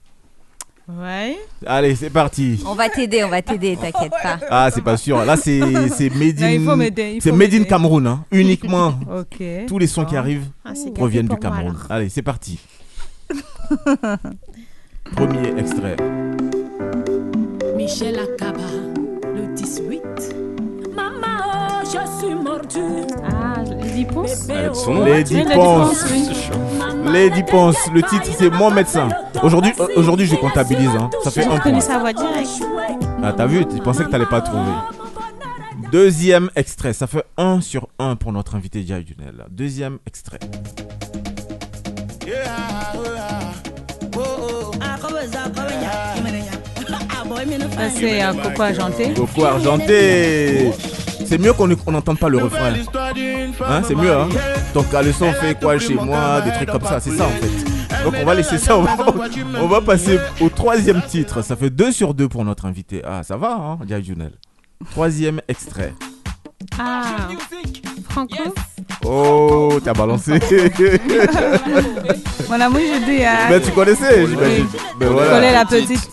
Ouais. Allez, c'est parti. On va t'aider, on va t'aider, t'inquiète pas. Ah, c'est pas sûr. Là, c'est c'est made in, c'est faut made in. Cameroun. hein. Uniquement. Ok. Tous les sons qui arrivent Ah, proviennent du moi, Cameroun. Allez, c'est parti. Premier extrait. Michel Akaba, le 18. Oh, je suis mordu. Ah, Lady Ponce. Avec son nom. Lady Oui, Lady Ponce. Ponce. Lady Ponce. Le titre, c'est Mon médecin. Aujourd'hui, euh, aujourd'hui, je comptabilise. hein. Ça fait un point. sa voix direct. Ah, t'as vu, tu pensais que t'allais pas trouver. Deuxième extrait, ça fait 1 sur 1 pour notre invité Jai Junel. Deuxième extrait. Ça, c'est un coco argenté. Coco argenté. C'est mieux qu'on on n'entende pas le refrain. Hein, c'est mieux, hein. Ton caleçon fait quoi chez moi Des trucs comme ça, c'est ça en fait. Donc on va laisser ça. On va, on va passer au troisième titre. Ça fait 2 sur 2 pour notre invité. Ah, ça va, hein, Jai Junel. Troisième extrait. Ah, Franco? Oh, t'as balancé. Mon amour, je dis. hein, Mais tu connaissais, j'imagine. Ben Je voilà. connais la petite.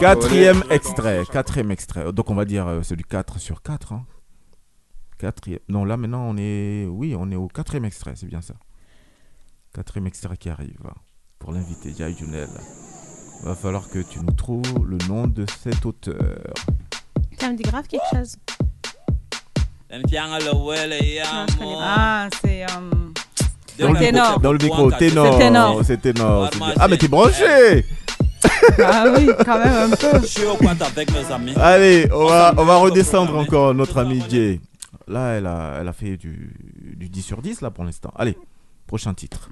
Quatrième extrait, quatrième extrait. Donc on va dire euh, c'est du 4 sur 4. Hein. Quatrième. Non, là maintenant on est. Oui, on est au quatrième extrait, c'est bien ça. Quatrième extrait qui arrive hein, pour l'invité Jai Junel. Va falloir que tu nous trouves le nom de cet auteur. Ça me dit grave quelque chose. Pas. Ah, c'est. euh, Dans le, ténor. micro, dans le micro, ténor. C'est ténor. Ah, mais t'es branché Ah oui, quand même un peu. Je suis au pointe avec mes amis. Allez, on va, on va redescendre encore notre ami Jay. Là, elle a, elle a fait du, du 10 sur 10 là pour l'instant. Allez, prochain titre.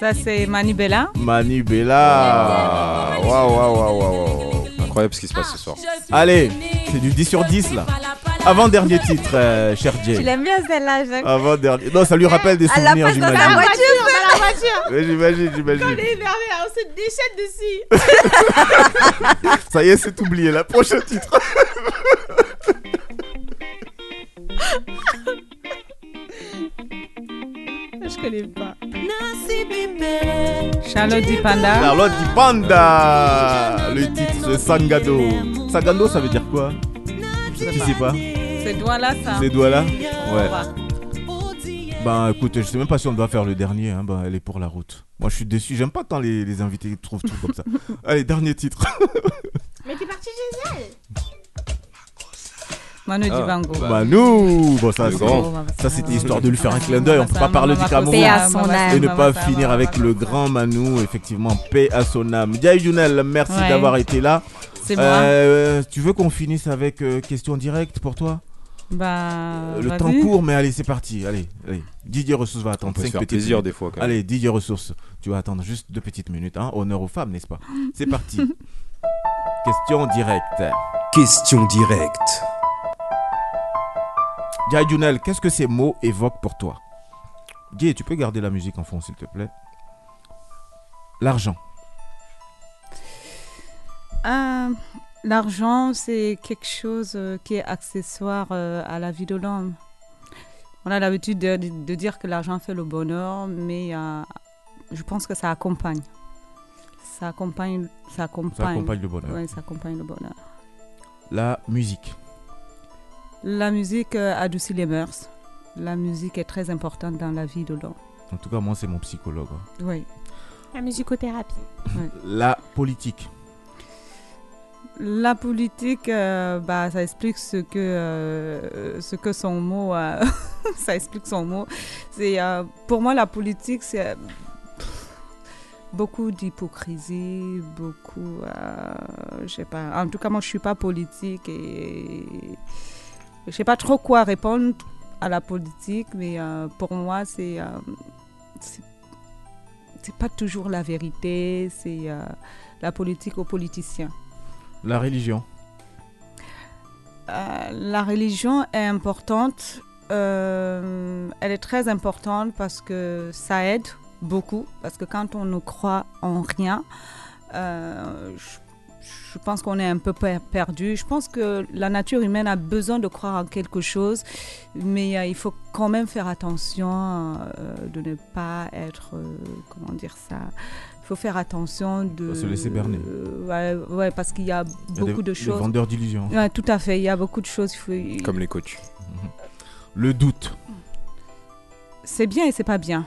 Ça, c'est Manibella. Manu Bella. Waouh, waouh, waouh, waouh. Incroyable ce qui se passe ce soir. Allez, c'est du 10 sur 10 là. Avant-dernier titre, euh, cher Tu Jay. l'aimes bien celle-là, Jacques Avant-dernier. Non, ça lui rappelle des la souvenirs, place dans la j'imagine. voiture, dans la voiture. Ouais, J'imagine, j'imagine. On est énervé, on se déchaîne dessus. Ça y est, c'est oublié. La prochain titre. Je connais pas. Charlotte Di Panda. Charlotte Di Panda. Le titre, c'est Sangado. Sangado, ça veut dire quoi? Tu sais pas C'est doigt là, ça. Ces doigts-là Ouais. Ben écoute, je sais même pas si on doit faire le dernier. Hein. Ben, elle est pour la route. Moi, je suis déçu. J'aime pas quand les, les invités trouvent tout comme ça. Allez, dernier titre. Mais t'es parti chez elle. Manu Ah, Dibango. bah. Manu Bon, ça, c'est- grand. ça c'était histoire de lui faire un clin d'œil. On peut pas parler du Cameroun et ne pas finir avec le grand Manu. Effectivement, paix à son âme. Jai Junel, merci Ouais. d'avoir été là. C'est moi. Euh, tu veux qu'on finisse avec euh, question directe pour toi? Bah. Le temps court, mais allez, c'est parti. Allez, allez. Didier Ressources va attendre On peut se 5 faire petites plaisir minutes. des fois quand même. Allez, Didier Ressources, tu vas attendre juste deux petites minutes. Hein Honneur aux femmes, n'est-ce pas? C'est parti. Question directe. Question directe. Jai Junel, qu'est-ce que ces mots évoquent pour toi? Didier, tu peux garder la musique en fond, s'il te plaît? L'argent. Euh, L'argent, c'est quelque chose euh, qui est accessoire euh, à la vie de l'homme. On a l'habitude de, dire que l'argent fait le bonheur, mais euh, je pense que ça accompagne. Ça accompagne, ça accompagne. accompagne le bonheur. Ça accompagne le bonheur. La musique. La musique euh, adoucit les mœurs. La musique est très importante dans la vie de l'homme. En tout cas, moi, c'est mon psychologue. hein. Oui. La musicothérapie. La politique. La politique, euh, bah, ça explique ce que, euh, ce que son mot, euh, ça explique son mot. C'est, euh, pour moi, la politique, c'est euh, beaucoup d'hypocrisie, beaucoup, euh, je sais pas. En tout cas, moi, je suis pas politique et je sais pas trop quoi répondre à la politique, mais euh, pour moi, c'est, euh, c'est, pas toujours la vérité. C'est euh, la politique aux politiciens. La religion. Euh, la religion est importante. Elle est très importante parce que ça aide beaucoup. Parce que quand on ne croit en rien, je, je pense qu'on est un peu per- perdu. Je pense que la nature humaine a besoin de croire en quelque chose, mais euh, il faut quand même faire attention euh, de ne pas être, euh, comment dire ça, il faut faire attention de se laisser berner. Euh, ouais, ouais, parce qu'il y a Il y a beaucoup des- de des choses. vendeurs d'illusions. Ouais, tout à fait. Il y a beaucoup de choses. il faut- Comme les coachs. Le doute. C'est bien et c'est pas bien.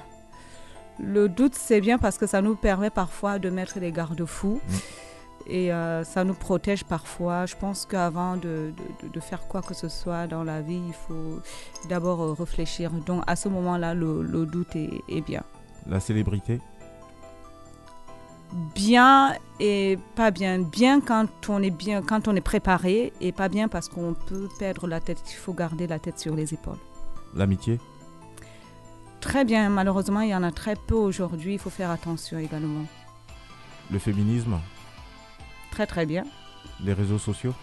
Le doute, c'est bien parce que ça nous permet parfois de mettre des garde-fous. Et euh, ça nous protège parfois. Je pense qu'avant de, de- de- de faire quoi que ce soit dans la vie, il faut d'abord euh, réfléchir. Donc à ce moment-là, le, le doute est, est bien. La célébrité? Bien et pas bien. Bien quand on est bien, quand on est préparé, et pas bien parce qu'on peut perdre la tête. Il faut garder la tête sur les épaules. L'amitié? Très bien. Malheureusement, il y en a très peu aujourd'hui. Il faut faire attention également. Le féminisme? Très très bien. Les réseaux sociaux?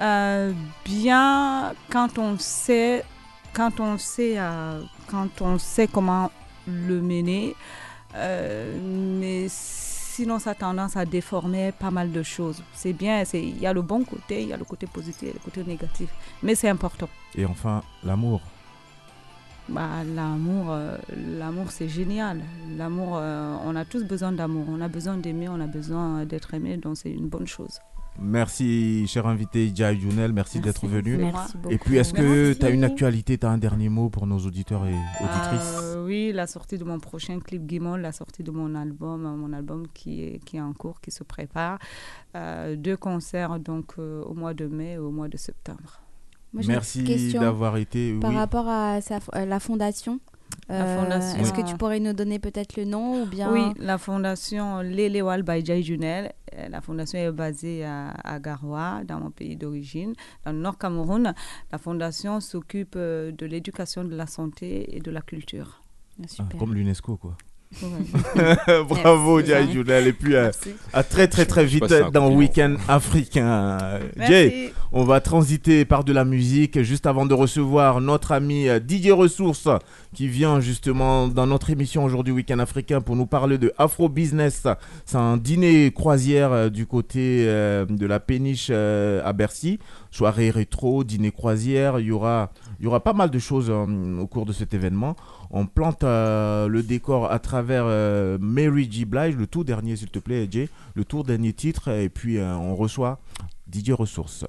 Euh, bien quand on sait quand on sait euh, quand on sait comment le mener euh, mais sinon ça a tendance à déformer pas mal de choses c'est bien il y a le bon côté il y a le côté positif et le côté négatif mais c'est important Et enfin, l'amour. Bah, l'amour euh, l'amour c'est génial l'amour euh, on a tous besoin d'amour on a besoin d'aimer on a besoin d'être aimé donc c'est une bonne chose Merci, cher invité Jai Junel. Merci, Merci. d'être venu. Merci Et beaucoup. puis, est-ce que tu as une actualité, tu as un dernier mot pour nos auditeurs et auditrices? Euh, oui, la sortie de mon prochain clip Guimol, la sortie de mon album, mon album qui est, qui est en cours, qui se prépare. Euh, deux concerts donc euh, au mois de mai et au mois de septembre. Moi, Merci d'avoir été. Par oui. rapport à sa- euh, la fondation. Euh, fondation. Est-ce que tu pourrais nous donner peut-être le nom ou bien Oui, la fondation Lelewal by Jai Junel. Euh, La fondation est basée à, à Garoua, dans mon pays d'origine, dans le Nord Cameroun. La fondation s'occupe de l'éducation, de la santé et de la culture. Ah, comme l'UNESCO, quoi. Bravo. Jai Junel. Et puis, Merci. à très, très, très vite dans. Week-end africain. Merci. Jay, on va transiter par de la musique juste avant de recevoir notre ami euh, Didier Ressources qui vient justement dans notre émission aujourd'hui Week-end africain pour nous parler de Afro Business. C'est un dîner croisière euh, du côté euh, de la péniche euh, à Bercy. Soirée rétro, dîner croisière. Il y aura, il y aura pas mal de choses euh, au cours de cet événement. On plante euh, le décor à travers euh, Mary G. Blige, le tout dernier, s'il te plaît, Jay, le tout dernier titre. Et puis, euh, on reçoit Didier Ressources.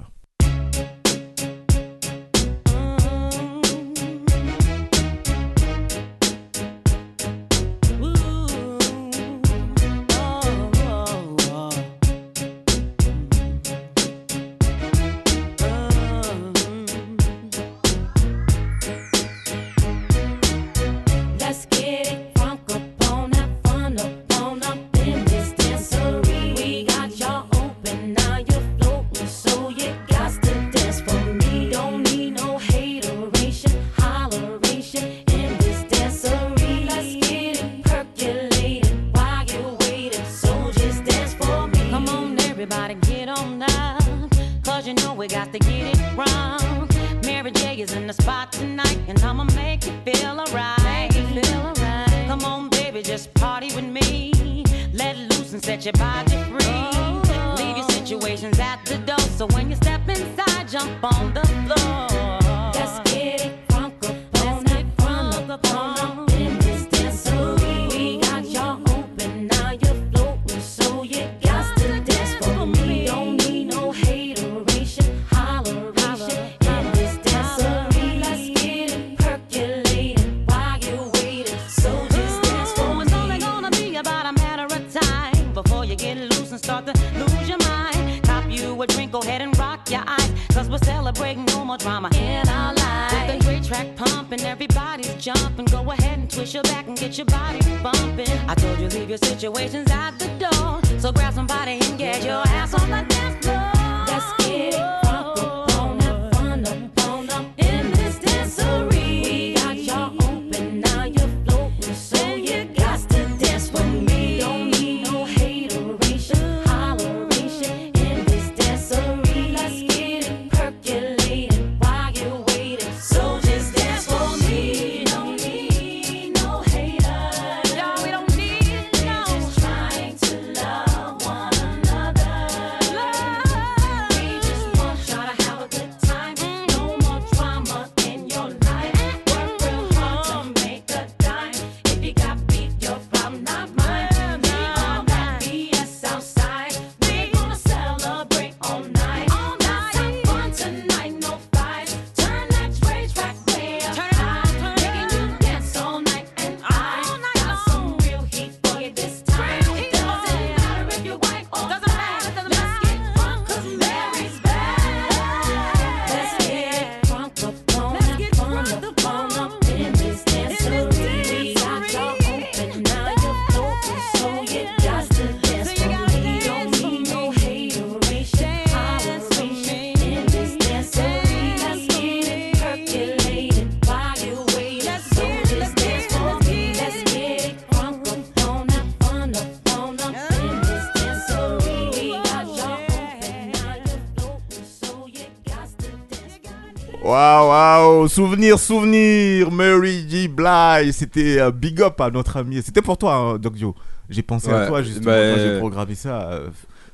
Souvenir, souvenir, Mary J. Blige, c'était euh, big up à notre ami. C'était pour toi, hein, Doc Joe. J'ai pensé à toi justement bah, quand j'ai programmé ça.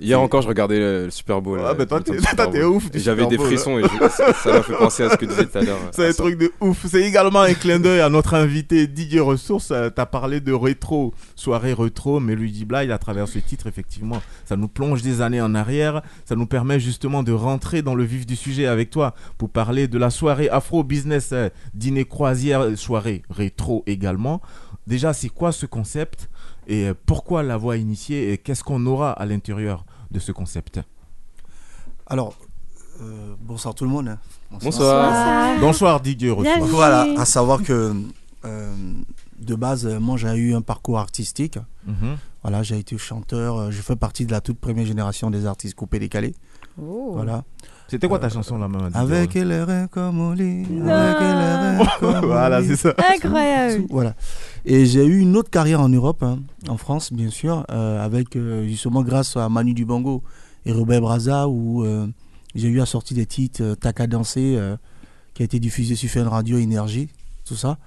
Hier encore, je regardais le, le Super Bowl. Ah, bah, toi, t'es- ouf J'avais des frissons et je- ça m'a fait penser à ce que tu disais tout à l'heure. C'est un truc de ouf. C'est également un clin d'œil à notre invité Didier Ressources. Euh, T'as parlé de rétro, soirée rétro, mais Luigi Blige, à travers ce titre, effectivement, ça nous plonge des années en arrière. Ça nous permet justement de rentrer dans le vif du sujet avec toi pour parler de la soirée Afro Business euh, Dîner Croisière, soirée rétro également. Déjà, c'est quoi ce concept et pourquoi l'avoir initié et qu'est-ce qu'on aura à l'intérieur de ce concept Alors, euh, bonsoir tout le monde. hein. Bonsoir. Bonsoir, Didier. Voilà, à savoir que euh, de base, moi j'ai eu un parcours artistique. Mhm. Voilà, j'ai été chanteur. euh, Je fais partie de la toute première génération des artistes coupés décalés. Oh. Voilà. C'était quoi ta chanson là, maman Didier Avec les reins comme au lit. Avec les reins comme Voilà, c'est ça. Incroyable. Voilà. Et j'ai eu une autre carrière en Europe, hein, en France, bien sûr, euh, avec euh, justement grâce à Manu Dibango et Robert Braza, où euh, j'ai eu à sortir des titres euh, Tac à danser, euh, qui a été diffusé sur Fun Radio Énergie, tout ça.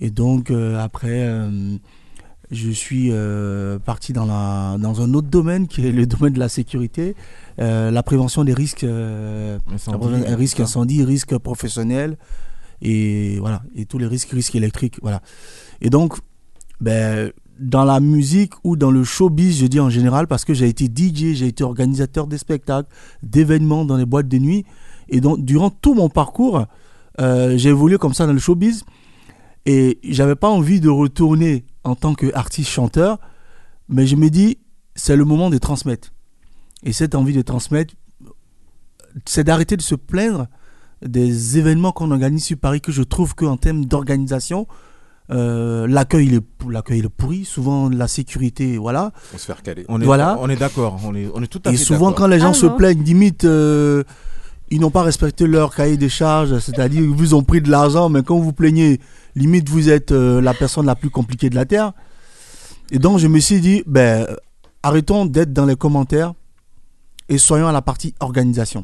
Et donc, euh, après, euh, je suis euh, parti dans, la, dans un autre domaine, qui est le domaine de la sécurité, euh, la prévention des risques, euh, Incendie, ça. incendie, risques professionnels, et voilà, et tous les risques, risques électriques, voilà. Et donc, ben, dans la musique ou dans le showbiz, je dis en général, parce que j'ai été DJ, j'ai été organisateur des spectacles, d'événements dans les boîtes de nuit. Et donc, durant tout mon parcours, euh, j'ai évolué comme ça dans le showbiz. Et j'avais pas envie de retourner en tant qu'artiste chanteur, mais je me dis, c'est le moment de transmettre. Et cette envie de transmettre, c'est d'arrêter de se plaindre des événements qu'on organise sur Paris, que je trouve qu'en termes d'organisation, euh, l'accueil il est, l'accueil il est pourri, souvent la sécurité, voilà. On se fait recaler. On est, voilà. on est d'accord, on est, on est tout à Et fait souvent, quand les gens Ah se plaignent, limite, euh, ils n'ont pas respecté leur cahier des charges, c'est-à-dire ils vous ont pris de l'argent, mais quand vous plaignez, limite, vous êtes euh, la personne la plus compliquée de la Terre. Et donc, je me suis dit, ben, arrêtons d'être dans les commentaires et soyons à la partie organisation.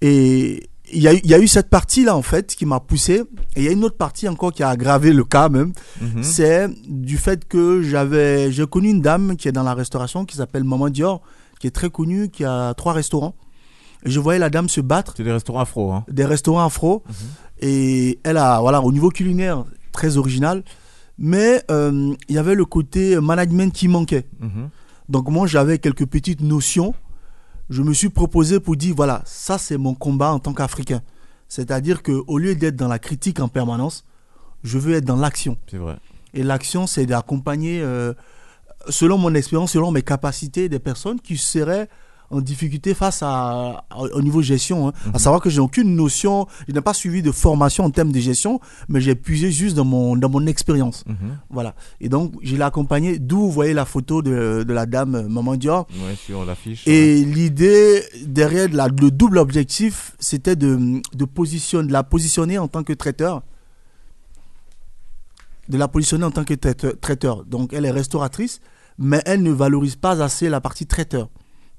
Et il y, a eu- il y a eu cette partie-là, en fait, qui m'a poussé. Et il y a une autre partie encore qui a aggravé le cas, même. Mhm. C'est du fait que j'avais, j'ai connu une dame qui est dans la restauration, qui s'appelle Maman Dior, qui est très connue, qui a trois restaurants. Et je voyais la dame se battre. C'est des restaurants afro. Hein. Des restaurants afro. Et elle a, voilà, au niveau culinaire, très original. Mais euh, il y avait le côté management qui manquait. Mhm. Donc moi, j'avais quelques petites notions. Je me suis proposé pour dire, voilà, ça c'est mon combat en tant qu'Africain. C'est-à-dire qu'au lieu d'être dans la critique en permanence, je veux être dans l'action. C'est vrai. Et l'action, c'est d'accompagner, euh, selon mon expérience, selon mes capacités, des personnes qui seraient en difficulté face à, à- au niveau gestion. hein. À savoir que j'ai aucune notion, je n'ai pas suivi de formation en termes de gestion, mais j'ai puisé juste dans mon, dans mon expérience. Mhm. Voilà. Et donc, je l'ai accompagné, d'où vous voyez la photo de, de la dame euh, Maman Dior. Ouais, sur l'affiche. Et l'idée derrière la- le double objectif, c'était de, de, positionner, de la positionner en tant que traiteur. De la positionner en tant que traiteur. Donc elle est restauratrice, mais elle ne valorise pas assez la partie traiteur,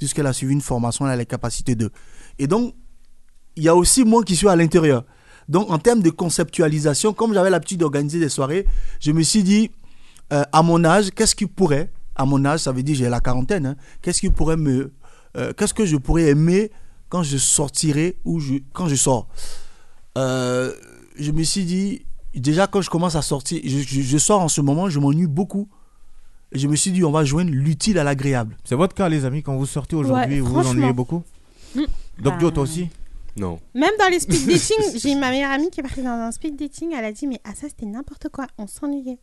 puisqu'elle a suivi une formation, elle a les capacités de. Et donc, il y a aussi moi qui suis à l'intérieur. Donc en termes de conceptualisation, comme j'avais l'habitude d'organiser des soirées, je me suis dit, euh, à mon âge, qu'est-ce qui pourrait, à mon âge, ça veut dire j'ai la quarantaine, hein, qu'est-ce qui pourrait me, euh, qu'est-ce que je pourrais aimer quand je sortirai ou je, quand je sors? Euh, je me suis dit, déjà quand je commence à sortir, je sors en ce moment, je m'ennuie beaucoup. Et je me suis dit, on va joindre l'utile à l'agréable. C'est votre cas, les amis, quand vous sortez aujourd'hui, Ouais, vous vous ennuyez beaucoup Mm. Doc Dio, Bah, toi aussi Non. Même dans les speed dating, j'ai ma meilleure amie qui est partie dans un speed dating, elle a dit mais ah ça c'était n'importe quoi, on s'ennuyait.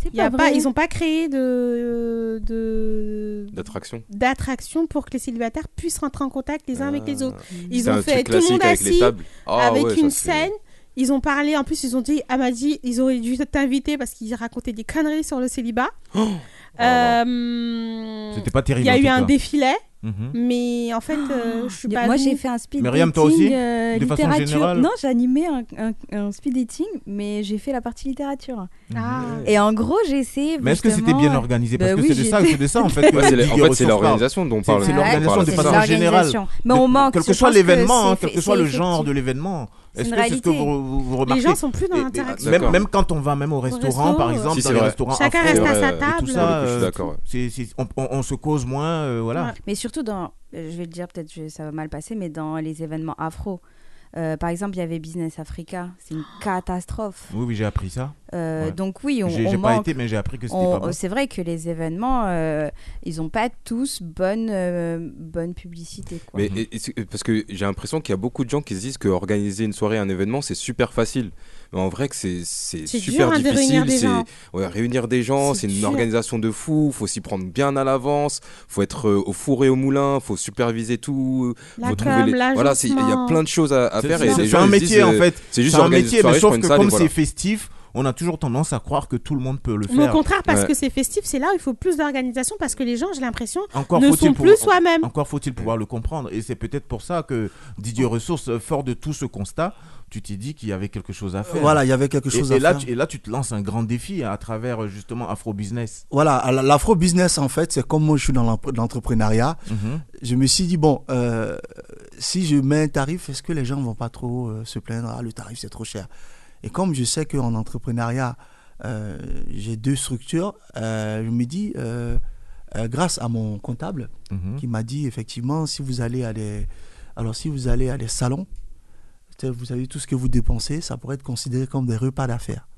C'est Il y a pas pas, vrai. ils ont pas créé de de D'attraction. d'attraction pour que les célibataires puissent rentrer en contact les uns avec les autres. Ils ont fait tout le monde avec assis. Ah avec ouais, une scène. Ils ont parlé, en plus ils ont dit, elle m'a dit, ils auraient dû t'inviter parce qu'ils racontaient des conneries sur le célibat. Euh, C'était pas terrible, Il y a eu un défilé, Mhm. mais en fait, euh, je suis pas. Moi, j'ai fait un speed Myriam, dating toi aussi euh, De façon littérature. générale Non, j'ai animé un, un- un speed dating, mais j'ai fait la partie littérature. Ah. Et en gros, j'ai essayé. Mais est-ce que c'était bien organisé Parce Bah que oui, c'est de ça, c'est de ça en fait. Ouais, la- en fait, c'est l'organisation dont on parle. C'est Ouais, l'organisation c'est de façon générale. Mais on manque, Quel que soit l'événement, quel que soit le genre de l'événement. Est-ce que c'est ce que vous, vous Les remarquez gens sont plus dans l'interaction. Même, quand on va même au restaurant, resto, par exemple, Si, dans les restaurants Chacun reste à euh, sa tout table. ça, suis euh, on, on- on se cause moins, euh, voilà. Ouais. Mais surtout dans, je vais le dire peut-être que ça va mal passer, mais dans les événements afro. Euh, par exemple, il y avait Business Africa, c'est une catastrophe. Oui, oui, j'ai appris ça. Euh, Ouais. Donc oui, on, J'ai on j'ai pas été, mais j'ai appris que c'était On- pas bon. C'est vrai que les événements, euh, ils n'ont pas tous bonne, euh, bonne publicité. Quoi. Mais et- et c'est- parce que j'ai l'impression qu'il y a beaucoup de gens qui se disent que organiser une soirée, un événement, c'est super facile. Mais en vrai que c'est super dur, hein, de réunir difficile. des ouais, réunir des gens, C'est une organisation de fou. Faut s'y prendre bien à l'avance. Faut être euh, au four et au moulin. Faut superviser tout. La faut com, les... Voilà, il y a plein de choses à, à faire. c'est- un métier disent, en euh, fait. C'est juste un métier, mais sauf que comme c'est festif, on a toujours tendance à croire que tout le monde peut le Mais au faire. contraire, parce Ouais. que c'est festif, c'est là où il faut plus d'organisation parce que les gens, j'ai l'impression, Encore ne faut-il sont pour- plus soi-même. Encore faut-il pouvoir le comprendre. Et c'est peut-être pour ça que Didier Ressources, fort de tout ce constat, tu t'es dit qu'il y avait quelque chose à faire. Voilà, il y avait quelque Et- chose et, à là, faire. Tu, et là, tu te lances un grand défi à travers euh, justement Afro Business. Voilà, à la- l'afro-business, en fait, c'est comme moi, je suis dans l'entrepreneuriat. Mhm. Je me suis dit, bon, euh, si je mets un tarif, est-ce que les gens vont pas trop euh, se plaindre? Ah, le tarif, c'est trop cher. Et comme je sais qu'en entrepreneuriat, euh, j'ai deux structures, euh, je me dis, euh, grâce à mon comptable, Mhm. qui m'a dit, effectivement, si vous allez à des, alors, si vous allez à des salons, vous savez tout ce que vous dépensez, ça pourrait être considéré comme des repas d'affaires.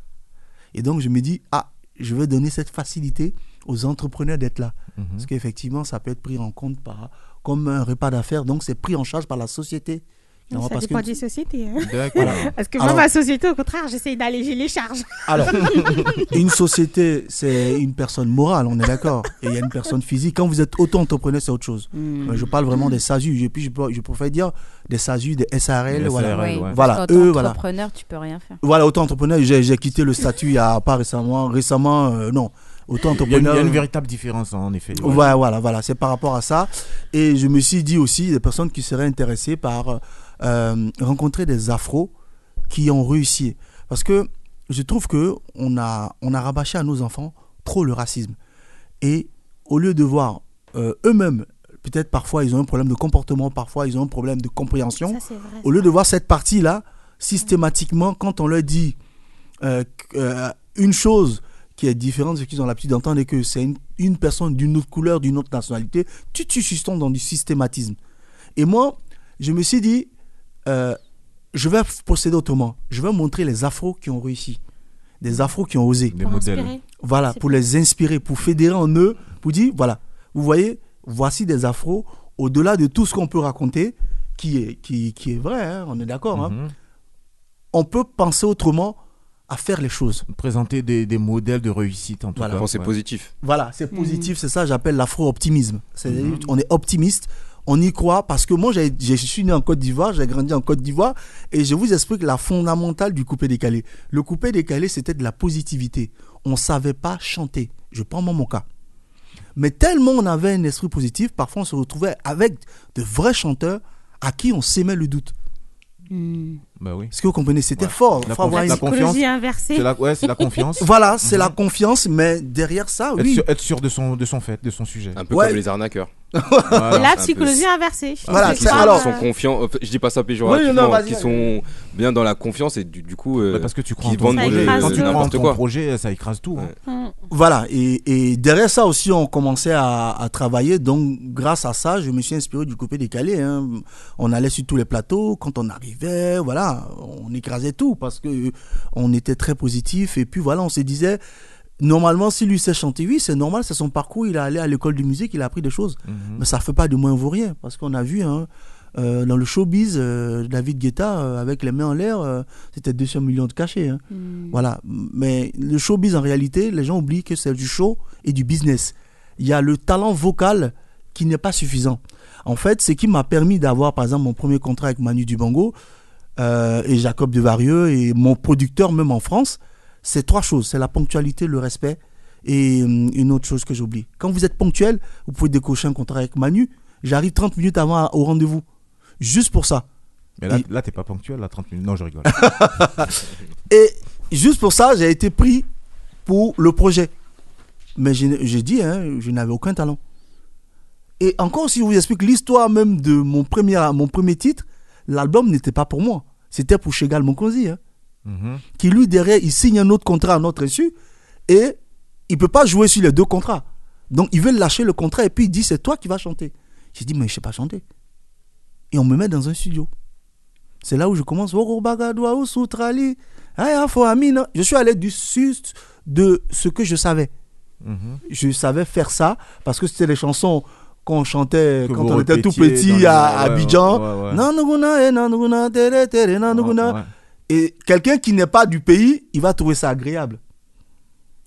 Et donc, je me dis, ah, je vais donner cette facilité aux entrepreneurs d'être là. Mhm. Parce qu'effectivement, ça peut être pris en compte par, comme un repas d'affaires, donc c'est pris en charge par la société. Non, ça parce dépend que- des sociétés. hein. D'accord. Parce que moi, Alors- ma société, au contraire, j'essaye d'alléger les charges. Alors, une société, c'est une personne morale, on est d'accord. Et il y a une personne physique. Quand vous êtes auto-entrepreneur, c'est autre chose. Hmm. Euh, Je parle vraiment des SASU. Et puis, je, peux- je préfère dire des SASU, des SARL. Voilà. SARL, ouais. Voilà, eux, voilà. entrepreneur, tu peux rien faire. Voilà, auto-entrepreneur, j'ai j'ai quitté le statut il y a pas récemment. Récemment, euh, non. Il y, a une, il Auto-entrepreneur. y a une véritable différence, hein, en effet. Ouais. Voilà, voilà, voilà, c'est par rapport à ça. Et je me suis dit aussi des personnes qui seraient intéressées par euh, rencontrer des afros qui ont réussi. Parce que je trouve que on a, on a rabâché à nos enfants trop le racisme. Et au lieu de voir euh, eux-mêmes, peut-être parfois ils ont un problème de comportement, parfois ils ont un problème de compréhension, Ça, c'est vrai. au lieu de voir cette partie-là, systématiquement, quand on leur dit euh, une chose qui est différente de ce qu'ils ont l'habitude d'entendre et que c'est une, une personne d'une autre couleur, d'une autre nationalité, tu tu suscites dans du systématisme. Et moi, je me suis dit, euh, je vais procéder autrement. Je vais montrer les afros qui ont réussi, des afros qui ont osé. Des modèles. Voilà, pour les inspirer, pour fédérer en eux, pour dire, voilà, vous voyez, voici des afros, au-delà de tout ce qu'on peut raconter, qui est, qui, qui est vrai, hein, on est d'accord. hein. Mhm. On peut penser autrement à faire les choses. Présenter des, des modèles de réussite en tout Voilà. cas. C'est Ouais. positif. Voilà, c'est positif, c'est ça, j'appelle l'afro-optimisme. Mhm. On est optimiste, on y croit, parce que moi, je suis né en Côte d'Ivoire, j'ai grandi en Côte d'Ivoire, et je vous explique la fondamentale du coupé décalé. Le coupé décalé, c'était de la positivité. On ne savait pas chanter. Je prends moi mon cas. Mais tellement on avait un esprit positif, parfois on se retrouvait avec de vrais chanteurs à qui on s'aimait le doute. Bah oui. Est-ce que vous comprenez? C'était fort. La, confi- la confiance. inversée. C'est la, ouais, c'est la confiance. Voilà, c'est Mhm. la confiance, mais derrière ça, Être, sûr, être sûr de son, de son fait, de son sujet. Un peu Ouais. comme les arnaqueurs. Voilà. La psychologie inversée. Voilà, qui c'est- sont, alors- qui sont confiants. euh, Je dis pas ça péjorativement. Oui, non, qui sont bien dans la confiance et du, du coup. euh, Bah, parce que tu crois qui en ton projet. euh, Quand tu n'importe ton quoi. projet, ça écrase tout. hein. Voilà, et, et derrière ça aussi, on commençait à, à travailler. Donc, grâce à ça, je me suis inspiré du coupé décalé. hein. On allait sur tous les plateaux. Quand on arrivait, voilà, on écrasait tout parce que on était très positif. Et puis voilà, on se disait, normalement, si lui sait chanter, oui, c'est normal, c'est son parcours. Il est allé à l'école de musique, il a appris des choses. Mhm. Mais ça fait pas de moi un vaurien parce qu'on a vu, hein, euh, dans le showbiz, euh, David Guetta, euh, avec les mains en l'air, euh, c'était 200 millions de cachets. hein. Voilà. Mais le showbiz, en réalité, les gens oublient que c'est du show et du business. Il y a le talent vocal qui n'est pas suffisant. En fait, ce qui m'a permis d'avoir, par exemple, mon premier contrat avec Manu Dubango euh, et Jacob Devarieux et mon producteur, même en France, c'est trois choses. C'est la ponctualité, le respect et hum, une autre chose que j'oublie. Quand vous êtes ponctuel, vous pouvez décocher un contrat avec Manu. J'arrive 30 minutes avant au rendez-vous. Juste pour ça. Mais là, Et- là t'es pas ponctuel, là, 30 minutes. Non, je rigole. Et juste pour ça, j'ai été pris pour le projet. Mais j'ai dit, hein, je n'avais aucun talent. Et encore, si je vous explique l'histoire même de mon premier, mon premier titre, l'album n'était pas pour moi. C'était pour Chegal Monkonzi. Hein, Mhm. qui lui, derrière, il signe un autre contrat à notre insu. Et il peut pas jouer sur les deux contrats. Donc, il veut lâcher le contrat et puis il dit, c'est toi qui vas chanter. J'ai dit, mais je sais pas chanter. Et on me met dans un studio. C'est là où je commence. Je suis allé du sud de ce que je savais. Mhm. Je savais faire ça parce que c'était les chansons qu'on chantait Que quand on était tout petit à Abidjan. ouais. Ouais, ouais. Et quelqu'un qui n'est pas du pays, il va trouver ça agréable.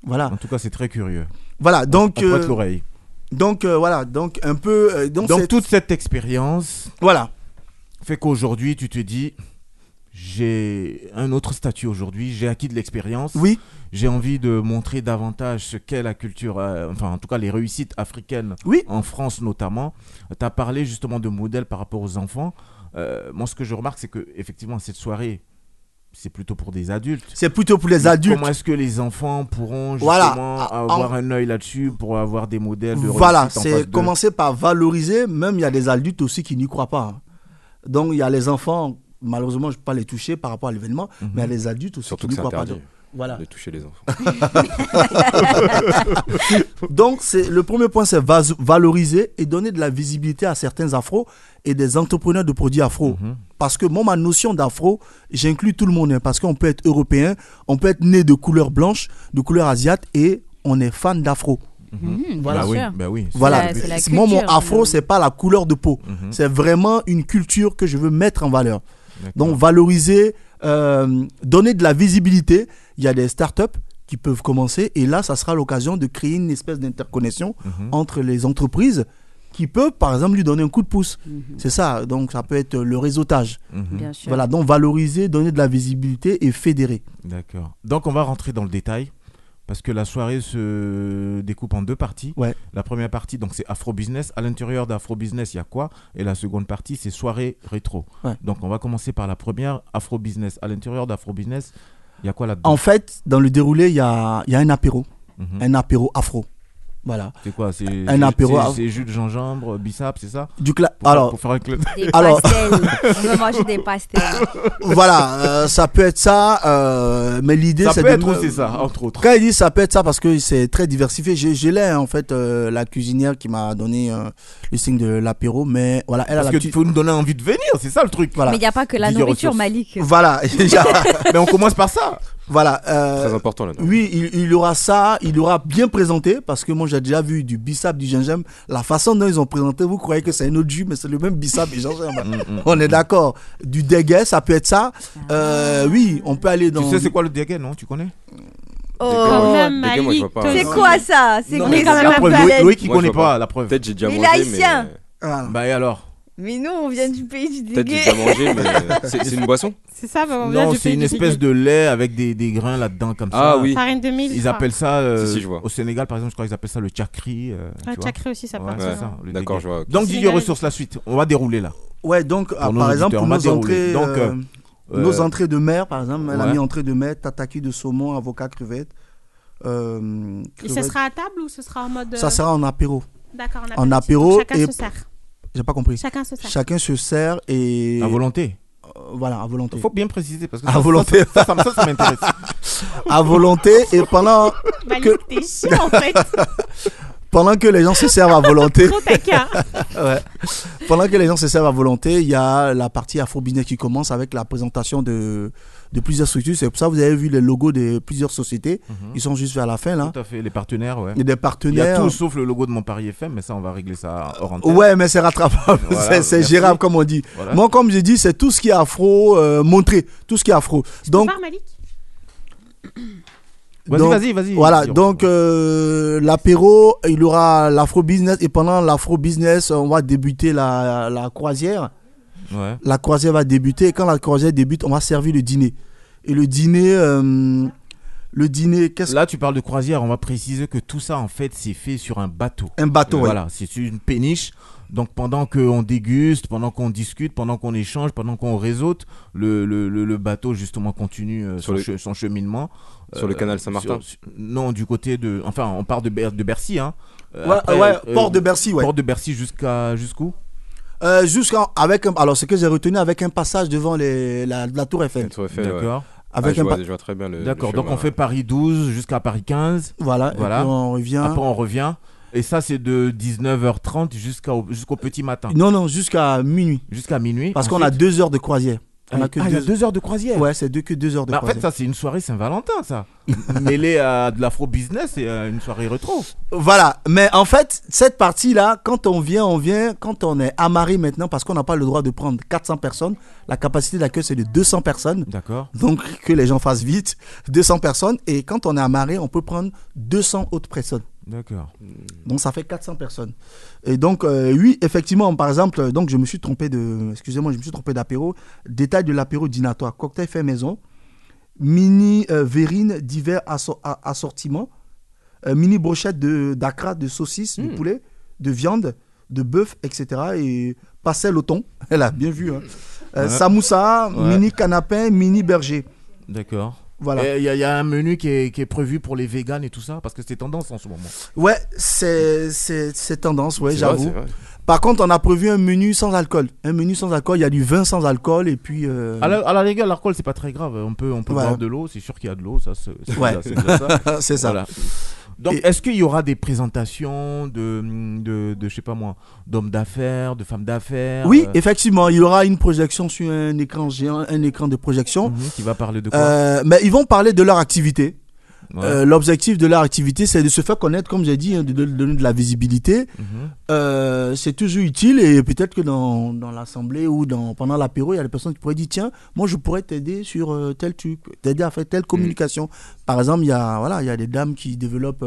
Voilà. En tout cas, c'est très curieux. Voilà, donc. On prête euh, l'oreille. donc euh, voilà, donc un peu. euh, donc toute cette expérience Voilà. fait qu'aujourd'hui, tu te dis j'ai un autre statut aujourd'hui, j'ai acquis de l'expérience. Oui. J'ai envie de montrer davantage ce qu'est la culture, euh, enfin en tout cas les réussites africaines, Oui. en France notamment. Tu as parlé justement de modèles par rapport aux enfants. Moi, ce que je remarque, c'est que effectivement cette soirée, c'est plutôt pour des adultes. C'est plutôt pour les adultes. Comment est-ce que les enfants pourront Voilà. justement Ah, avoir en- un œil là-dessus pour avoir des modèles de Voilà, c'est commencer par valoriser. Même il y a des adultes aussi qui n'y croient pas. hein. Donc il y a les enfants, malheureusement, je ne peux pas les toucher par rapport à l'événement, mais il y a les adultes aussi Surtout qui n'y croient pas. Voilà. de toucher les enfants. Donc, c'est le premier point, c'est valoriser et donner de la visibilité à certains afros et des entrepreneurs de produits afro. Parce que moi, ma notion d'afro, j'inclus tout le monde. hein, parce qu'on peut être européen, on peut être né de couleur blanche, de couleur asiate et on est fan d'afro. Mhm, Voilà. Bah oui, bah oui. Voilà. C'est la- c'est la Moi, mon culture, afro, c'est pas la couleur de peau. Mhm. C'est vraiment une culture que je veux mettre en valeur. D'accord. Donc, valoriser, euh, donner de la visibilité. Il y a des startups qui peuvent commencer et là, ça sera l'occasion de créer une espèce d'interconnexion Mhm. entre les entreprises qui peuvent, par exemple, lui donner un coup de pouce. C'est ça. Donc, ça peut être le réseautage. Mhm. Bien sûr. Voilà. Donc, valoriser, donner de la visibilité et fédérer. D'accord. Donc on va rentrer dans le détail parce que la soirée se découpe en deux parties. Ouais. La première partie donc c'est Afro Business. À l'intérieur d'Afro Business, il y a quoi? Et la seconde partie c'est soirée rétro. Ouais. Donc on va commencer par la première Afro Business. À l'intérieur d'Afro Business, il y a quoi là-dedans En fait, dans le déroulé, il y a, il y a un apéro. Mhm. Un apéro afro. Voilà. C'est quoi C'est Un c'est- apéro. c'est- C'est jus de gingembre, bissap, c'est ça Du cla- Pour faire- alors, pour faire un club. Des Alors- pastels. On veut manger des pastels. voilà, euh, ça peut être ça, euh, mais l'idée Ça c'est peut de aussi ça, entre autres. Quand il dit ça peut être ça parce que c'est très diversifié, j'ai là en fait euh, la cuisinière qui m'a donné euh, le signe de l'apéro, mais voilà, elle a Parce la que tu faut nous donner envie de venir, c'est ça le truc. Voilà. Mais il n'y a pas que la nourriture. Malik. Voilà. Mais on commence par ça. Voilà. euh, Très important là. Oui, il, il y aura ça, il y aura bien présenté parce que moi j'ai déjà vu du bissap, du gingembre. La façon dont ils ont présenté, vous croyez que c'est un autre jus, mais c'est le même bissap et gingembre. Mm, On est d'accord. Du déguet, ça peut être ça. Euh, oui, on peut aller dans. Tu sais c'est quoi le déguet, non? Tu connais? Dégueu, te- C'est quoi ça? C'est quand même la un peu Loïc, je connaît pas pas. la preuve. Peut-être j'ai déjà Mais il mangé, est haïtien. mais Voilà. Bah et alors? Mais nous, on vient du pays du peut-être déjà mangé, mais c'est c'est une boisson. C'est ça, bah, on vient Non, du c'est pays une du espèce de lait avec des, des grains là-dedans comme ça. Ah oui. Farine de mil. je Ils crois. appellent ça euh, Si, si, je vois. au Sénégal par exemple, je crois qu'ils appellent ça le chakri. euh, Ah, vois. Chakri aussi, ça Ouais, porte c'est ça, le D'accord, déguet. je vois. Donc Didier ressources la suite. On va dérouler là. Ouais, donc ah, nos par exemple auditeurs, pour on va nos dérouler. entrées, Donc, euh, euh, nos euh, entrées de mer, par exemple, elle a ouais. mis entrée de mer, tataki de saumon, avocat, crevette. Euh, Et ce crevette. sera à table ou ce sera en mode. Ça sera en apéro. D'accord, en apéro Donc Chacun et- se sert. J'ai pas compris. Chacun se sert. Chacun se sert et à volonté. euh, voilà à volonté. Il faut bien préciser parce que À ça, volonté. ça, ça, ça, ça, ça m'intéresse. à volonté et pendant Malik, que en fait. pendant que les gens se servent à volonté. Trop taquin. ouais. Pendant que les gens se servent à volonté, il y a la partie Afro qui commence avec la présentation de, de plusieurs structures. C'est pour ça que vous avez vu les logos de plusieurs sociétés. Ils sont juste vers la fin là. Tout à fait, les partenaires, ouais. Il y a des Il y a partenaires. tout sauf le logo de mon Paris FM, mais ça on va régler ça hors antenne. Ouais, mais c'est rattrapable, Voilà, c'est- gérable comme on dit. Voilà. Moi, comme j'ai dit, c'est tout ce qui est afro, euh, montré, tout ce qui est afro. Donc, Voir Malik Vas-y, donc, vas-y, vas-y. Voilà, donc euh, l'apéro, il y aura l'afro business et pendant l'afro business, on va débuter la, la croisière. Ouais. La croisière va débuter et quand la croisière débute, on va servir le dîner. Et le dîner, euh, le dîner, qu'est-ce Là, tu parles de croisière, on va préciser que tout ça, en fait, c'est fait sur un bateau. Un bateau, ouais. Voilà, c'est sur une péniche. Donc, pendant qu'on déguste, pendant qu'on discute, pendant qu'on échange, pendant qu'on réseaute, le, le, le, le bateau, justement, continue euh, Sur son, le- che- son cheminement. Sur le canal Saint-Martin sur- Non, du côté de. Enfin, on part de, Ber- de Bercy, hein. Euh, Ouais, ouais, port de Bercy, ouais. Port de Bercy jusqu'à jusqu'où? Euh, jusqu'à avec un, alors ce que j'ai retenu avec un passage devant les, la, la tour Eiffel. Eiffel, ouais. D'accord. Avec Ah, je un vois- pa- je vois très bien le- le D'accord, donc on fait Paris 12 jusqu'à Paris 15. Voilà, et voilà. puis on revient. Après, on revient. Et ça, c'est de 19h30 jusqu'au jusqu'au petit matin. Non, non, jusqu'à minuit. Jusqu'à minuit. Parce qu'on a deux heures de croisière. On Ah, a que ah, il y a deux heures de croisière. Ouais, c'est deux, que deux heures de Mais en croisière. fait, ça, c'est une soirée Saint-Valentin, ça. Mêlé à de l'afro-business et à une soirée rétro. Voilà, mais en fait, cette partie-là, quand on vient, on vient, quand on est amarré maintenant, parce qu'on n'a pas le droit de prendre 400 personnes, la capacité d'accueil c'est de 200 personnes. D'accord. Donc, que les gens fassent vite, 200 personnes, et quand on est amarré, on peut prendre 200 autres personnes. D'accord. Donc, ça fait 400 personnes. Et donc, euh, oui, effectivement, par exemple, donc je me suis trompé de, excusez-moi, je me suis trompé d'apéro. Détail de l'apéro dînatoire, cocktail fait maison, mini euh, verrine divers asso- assortiments, euh, mini brochette de d'acra, de saucisses, de poulet, de viande, de bœuf, etc. Et pastel au thon, elle a bien vu. Hein. Euh, Ouais. Samoussa, Ouais. mini canapé, mini berger. D'accord. Voilà. Il y, a- il y a un menu qui est, qui est prévu pour les véganes et tout ça, parce que c'est tendance en ce moment. Ouais, c'est tendance, ouais, j'avoue. Par contre, on a prévu un menu sans alcool. Un menu sans alcool, il y a du vin sans alcool et puis. euh, À la, à la rigueur, l'alcool, c'est pas très grave. On peut, on peut Ouais. boire de l'eau, c'est sûr qu'il y a de l'eau, ça, c'est Ouais. ça. C'est ça. Voilà. Donc, est-ce qu'il y aura des présentations de, de, de je sais pas moi, d'hommes d'affaires, de femmes d'affaires Oui, euh, effectivement, il y aura une projection sur un écran géant, un écran de projection. mhm, qui va parler de quoi? Euh, mais ils vont parler de leur activité. Ouais. Euh, L'objectif de leur activité, c'est de se faire connaître, comme j'ai dit, hein, de de donner de la visibilité. Mhm. Euh, c'est toujours utile et peut-être que dans, dans l'assemblée ou dans, pendant l'apéro, il y a des personnes qui pourraient dire tiens, moi je pourrais t'aider sur euh, tel truc, t'aider à faire telle communication. Par exemple, il y a voilà, il y a des dames qui développent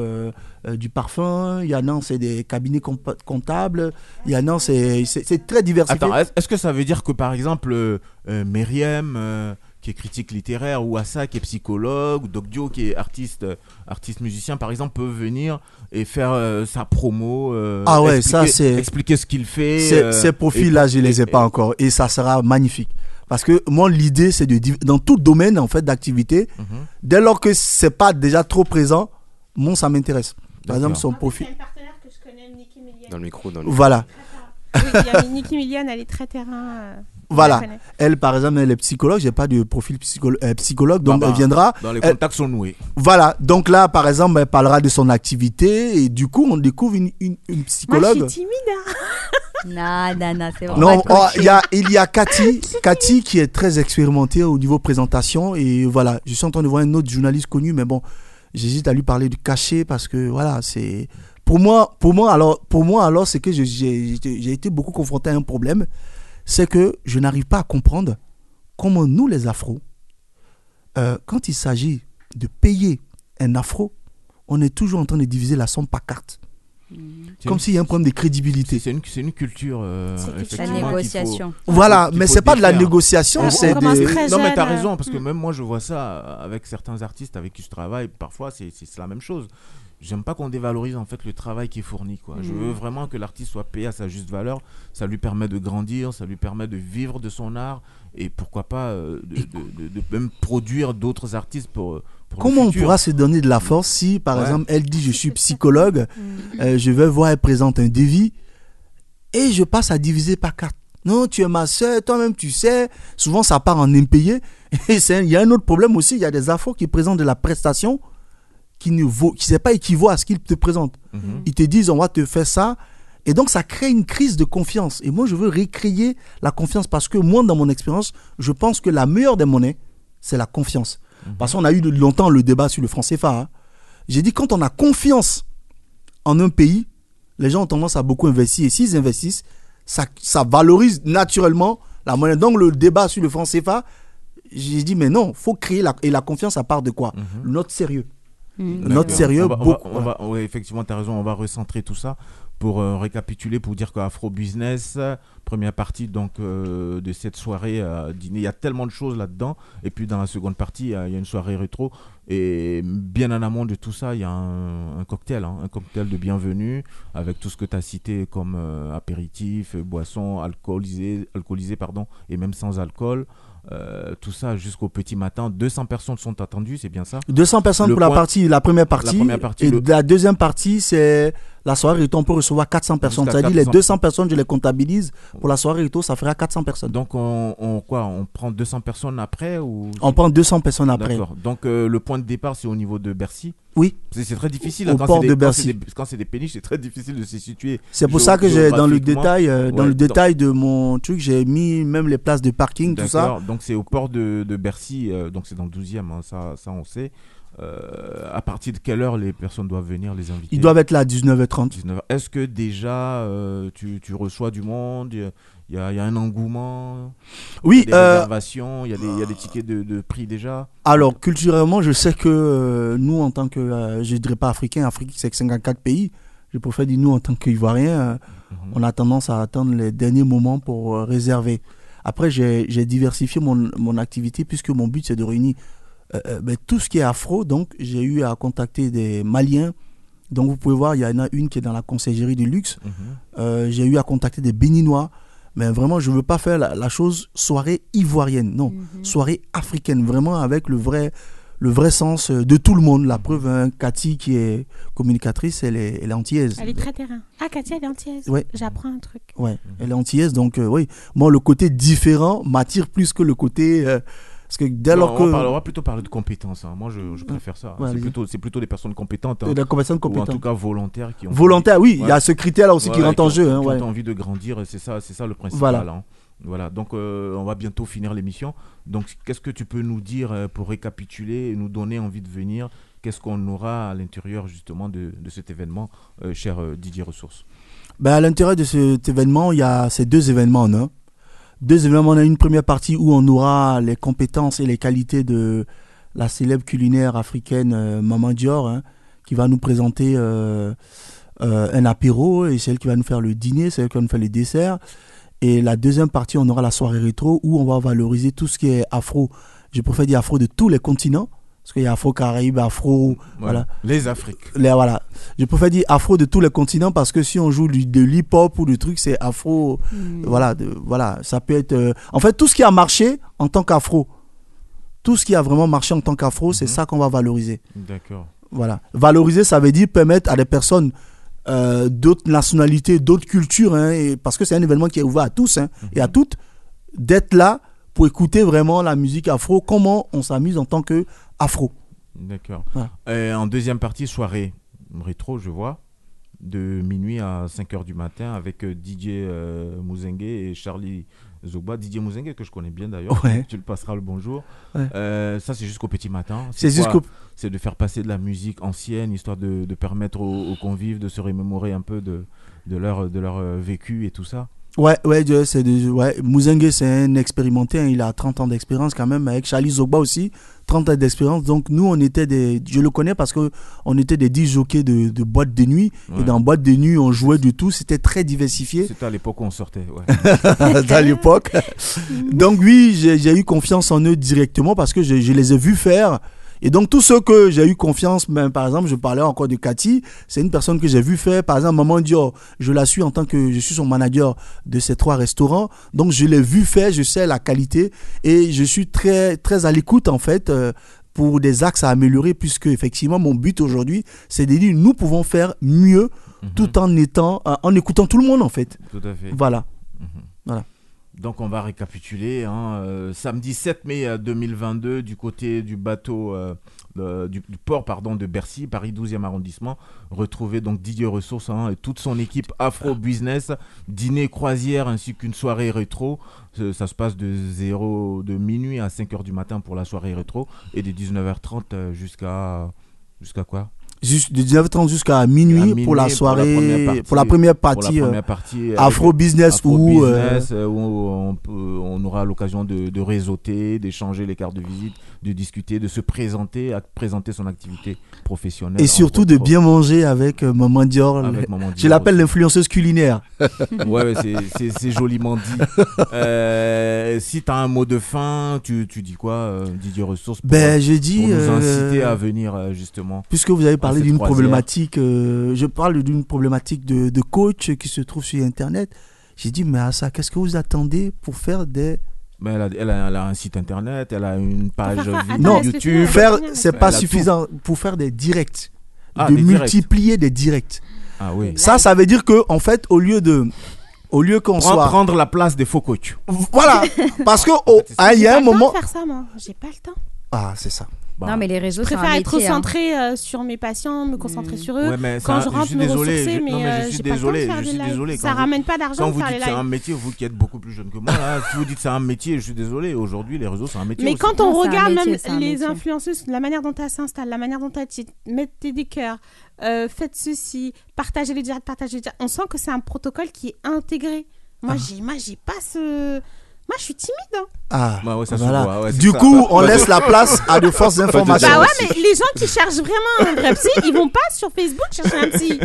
du parfum, il y en a c'est des cabinets comptables, il y en a c'est c'est c'est très diversifié. Attends, est-ce que ça veut dire que par exemple, Myriam, qui est critique littéraire, ou Assa, qui est psychologue, ou Dokdio, qui est artiste, euh, artiste musicien, par exemple, peut venir et faire euh, sa promo euh, Ah ouais, expliquer- ça c'est expliquer ce qu'il fait. Ces, euh, profils-là, je les ai pas encore et ça sera magnifique. Parce que moi, l'idée, c'est de dans tout domaine en fait d'activité, Mhm. dès lors que c'est pas déjà trop présent, moi ça m'intéresse. Par exemple, son En fait, profil. c'est une partenaire que je connais, Nicki Millian. Dans le micro, dans le Voilà. Oui, il y a Nicki Millian, elle est très terrain. Voilà. Elle, par exemple, elle est psychologue. J'ai pas de profil psycholo- euh, psychologue, donc Bah, bah, elle viendra. Dans les Elle- contacts sont noués. Voilà. Donc là, par exemple, elle parlera de son activité et du coup, on découvre une, une, une Moi, psychologue. je suis timide. hein. Non, non, non, c'est bon. Non, oh, il y a, il y a Cathy, Cathy qui est très expérimentée au niveau présentation et voilà, je suis en train de voir un autre journaliste connu, mais bon, j'hésite à lui parler du cachet parce que voilà, c'est pour moi, pour moi alors, pour moi alors, c'est que j'ai été beaucoup confronté à un problème, c'est que je n'arrive pas à comprendre comment nous les Afros, euh, quand il s'agit de payer un Afro, on est toujours en train de diviser la somme par carte. C'est Comme s'il y a un problème de crédibilité. C'est une, c'est une culture. euh, C'est La faut- négociation. Voilà, mais c'est pas de la négociation, c'est Non, mais t'as euh, raison, parce que hmm. même moi, je vois ça avec certains artistes avec qui je travaille. Parfois, c'est la même chose. J'aime pas qu'on dévalorise en fait le travail qui est fourni. Quoi. Je Hmm. veux vraiment que l'artiste soit payé à sa juste valeur. Ça lui permet de grandir, ça lui permet de vivre de son art et pourquoi pas euh, de, de- de- de même produire d'autres artistes pour. pour le Comment on pourra se donner de la force si, par Ouais. exemple, elle dit je suis psychologue, euh, je vais voir, elle présente un devis et je passe à diviser par quatre. Non, tu es ma soeur, toi-même tu sais. Souvent ça part en impayé. Et il y a un autre problème aussi, il y a des afros qui présentent de la prestation qui ne vaut, qui n'est pas équivaut à ce qu'ils te présentent. Mhm. Ils te disent on va te faire ça. Et donc ça crée une crise de confiance. Et moi je veux récréer la confiance parce que moi dans mon expérience, je pense que la meilleure des monnaies, c'est la confiance. Parce qu'on a eu longtemps le débat sur le franc CFA. hein. J'ai dit quand on a confiance en un pays, les gens ont tendance à beaucoup investir. Et s'ils investissent, ça, ça valorise naturellement la monnaie. Donc le débat sur le franc CFA, j'ai dit mais non, faut créer la, et la confiance à part de quoi? Notre sérieux. Notre sérieux, On va- on va- beaucoup. on va- ouais, effectivement, tu as raison, on va recentrer tout ça pour euh, récapituler, pour dire qu'Afro Business, euh, première partie donc, euh, de cette soirée à dîner, il y a tellement de choses là-dedans. Et puis dans la seconde partie, il y a une soirée rétro. Et bien en amont de tout ça, il y a un, un cocktail, hein, un cocktail de bienvenue avec tout ce que tu as cité comme euh, apéritif, euh, boisson alcoolisée, alcoolisée pardon, et même sans alcool. Euh, tout ça jusqu'au petit matin. 200 personnes sont attendues, c'est bien ça? 200 personnes Le pour la partie, la première partie. La première partie, et le- la deuxième partie, c'est la soirée Rito, on peut recevoir 400 personnes. C'est-à-dire les 400. 200 personnes, je les comptabilise. Pour la soirée Rito, ça fera 400 personnes. Donc on, on- quoi On prend 200 personnes après ou? On prend 200 personnes après. D'accord. Donc euh, le point de départ c'est au niveau de Bercy? Oui. C'est très difficile. Au quand port c'est de des- quand c'est Bercy. des- Quand c'est des, péniches, c'est très difficile de se situer. C'est pour ça que j'ai dans le détail, euh, dans le détail de mon truc, j'ai mis même les places de parking, tout ça. D'accord. Donc c'est au port de, de Bercy, euh, donc c'est dans le 12e, hein, ça, ça on sait. Euh, à partir de quelle heure les personnes doivent venir, les invités Ils doivent être là à 19h30. 19h. Est-ce que déjà euh, tu, tu reçois du monde Il y a- y, un engouement Oui, Il y a des euh, réservations, il y, a des- il y a des tickets de, de prix déjà Alors, culturellement, je sais que nous, en tant que, je dirais pas africain, Afrique, c'est que 54 pays. Je préfère dire nous, en tant qu'Ivoiriens, Mhm. on a tendance à attendre les derniers moments pour réserver. Après, j'ai j'ai diversifié mon, mon activité puisque mon but, c'est de réunir euh, euh, ben, tout ce qui est afro. Donc, j'ai eu à contacter des Maliens. Donc, vous pouvez voir, il y en a une qui est dans la conciergerie de luxe. Mhm. Euh, j'ai eu à contacter des Béninois. Mais vraiment, je ne veux pas faire la, la chose soirée ivoirienne. Non, soirée africaine. Vraiment avec le vrai, le vrai sens euh, de tout le monde. La preuve, hein, Cathy, qui est communicatrice, elle est, elle est antillaise. Elle est très terrain. Ah, Katia, elle est antillaise. Ouais. J'apprends un truc. Ouais, elle est antillaise. Donc, euh, oui. Moi, le côté différent m'attire plus que le côté. euh, parce que dès Non, lors on, va plutôt parler de compétences. hein. Moi, je, je préfère ça. Ouais, c'est plutôt, c'est plutôt des personnes compétentes. Des personnes Ou en compétentes. tout cas volontaires qui ont. Volontaires, oui, il y a ce critère-là aussi qui rentre en jeu, hein, qui ont ouais. envie de grandir, c'est ça, c'est ça le principal. Voilà. hein. Voilà. Donc, euh, on va bientôt finir l'émission. Donc, qu'est-ce que tu peux nous dire euh, pour récapituler et nous donner envie de venir? Qu'est-ce qu'on aura à l'intérieur justement de, de cet événement, euh, cher Didier Ressources? Ben, à l'intérieur de cet événement, il y a ces deux événements en un. Deux événements, on a une première partie où on aura les compétences et les qualités de la célèbre culinaire africaine euh, Maman Dior, hein, qui va nous présenter euh, euh, un apéro et c'est elle qui va nous faire le dîner, c'est elle qui va nous faire les desserts. Et la deuxième partie, on aura la soirée rétro où on va valoriser tout ce qui est afro. Je préfère dire afro de tous les continents. Parce qu'il y a afro-caraïbe, afro. Voilà. Les Afriques. Les, voilà. Je préfère dire afro de tous les continents parce que si on joue du- de l'hip-hop ou de trucs, c'est afro. Voilà, de- voilà. Ça peut être. euh, En fait, tout ce qui a marché en tant qu'afro, tout ce qui a vraiment marché en tant qu'afro, c'est ça qu'on va valoriser. D'accord. Voilà. Valoriser, ça veut dire permettre à des personnes euh, d'autres nationalités, d'autres cultures, hein, et- parce que c'est un événement qui est ouvert à tous hein, et à toutes, d'être là pour écouter vraiment la musique afro, comment on s'amuse en tant que afro. D'accord. Et en deuxième partie, soirée rétro, je vois, de minuit à 5h du matin avec euh, DJ euh, Mouzengue et Charlie Zogba. DJ Mouzengue que je connais bien d'ailleurs. Ouais. Tu le passeras le bonjour. Ouais. Euh, ça, c'est jusqu'au petit matin. C'est jusqu'au- C'est de faire passer de la musique ancienne, histoire de, de permettre aux, aux convives de se remémorer un peu de, de, leur, de leur euh, vécu et tout ça. Ouais, ouais, c'est des- ouais. Mouzengue, c'est un expérimenté, hein, il a 30 ans d'expérience quand même, avec Charlie Zogba aussi, 30 ans d'expérience. Donc nous, on était des, je le connais parce que on était des 10 jockeys de, de boîte de nuit, Ouais. et dans boîte de nuit, on jouait du tout, c'était très diversifié. C'était à l'époque où on sortait. Ouais. à l'époque. Donc oui, j'ai j'ai eu confiance en eux directement parce que je, je les ai vus faire. Et donc tous ceux que j'ai eu confiance, même par exemple, je parlais encore de Cathy, c'est une personne que j'ai vu faire. Par exemple, Maman Dior, je la suis en tant que je suis son manager de ces trois restaurants. Donc je l'ai vu faire, je sais la qualité et je suis très très à l'écoute en fait. euh, pour des axes à améliorer, puisque effectivement mon but aujourd'hui, c'est de dire nous pouvons faire mieux, tout en étant, euh, en écoutant tout le monde en fait. Tout à fait. Voilà. Mhm. Voilà. Donc on va récapituler. hein, euh, samedi 7 mai euh, 2022, du côté du bateau, euh, du, port pardon, de Bercy, Paris 12e arrondissement, retrouver donc Didier Ressources hein, et toute son équipe Afro Business, dîner croisière ainsi qu'une soirée rétro. Euh, Ça se passe de 0 de minuit à 5h du matin pour la soirée rétro et de 19h30 euh, jusqu'à jusqu'à quoi? De 19h30 jusqu'à minuit, pour la soirée, pour la première partie, pour la euh, première partie, euh, Afro Business Afro où, euh, Business, euh, où on, aura l'occasion de, de réseauter, d'échanger les cartes de visite, de discuter, de se présenter, à présenter son activité professionnelle. et surtout de bien manger avec Maman Dior. Avec Je l'appelle l'influenceuse culinaire. ouais, c'est- joliment dit. Euh, si tu as un mot de fin, tu, tu dis quoi, Didier Ressources pour, Ben, je dis, Pour nous inciter à venir, justement. Puisque vous avez cette d'une problématique, euh, je parle d'une problématique de, de coach qui se trouve sur Internet. J'ai dit, mais à ça, qu'est-ce que vous attendez pour faire des... Mais elle, a, elle a- elle a un site internet, elle a une page vidéo Non, YouTube. faire, c'est pas tout. suffisant pour faire des directs. Ah, de des directs. multiplier des directs. Ah oui. Ça, ça veut dire que, en fait, au lieu de. Au lieu qu'on soit. prendre la place des faux coachs. Voilà. Parce que, oh, ah, il y a un moment. faire ça, moi. J'ai pas le temps. Ah, c'est ça. Bah. Non, mais les Je réseaux, c'est un préfère être métier. hein. centré euh, sur mes patients, me concentrer sur eux. Mm. Ouais, mais Quand ça- je rentre, suis me désolé, ressourcer, je- mais, non, mais euh, je suis désolé, je suis désolé. Ça vous- ramène pas d'argent Quand vous dites les c'est un métier, vous qui êtes beaucoup plus jeune que moi, là, si vous dites c'est un métier, je suis désolé. Aujourd'hui, les réseaux, c'est un métier. Mais aussi. quand on Non, regarde métier, même les influenceuses, la manière dont elles s'installent, la manière dont elles mettent des cœurs, euh, faites ceci, partagez le direct, partagez le direct, on sent que c'est un protocole qui est intégré. Moi, Ah. j'ai, moi, j'ai pas ce. Moi, je suis timide. hein. Ah, Bah ouais, ça se voilà. voit, ouais, c'est du ça. coup, on laisse la place à de fausses informations. Bah ouais, mais les gens qui cherchent vraiment un vrai psy, ils vont pas sur Facebook chercher un psy.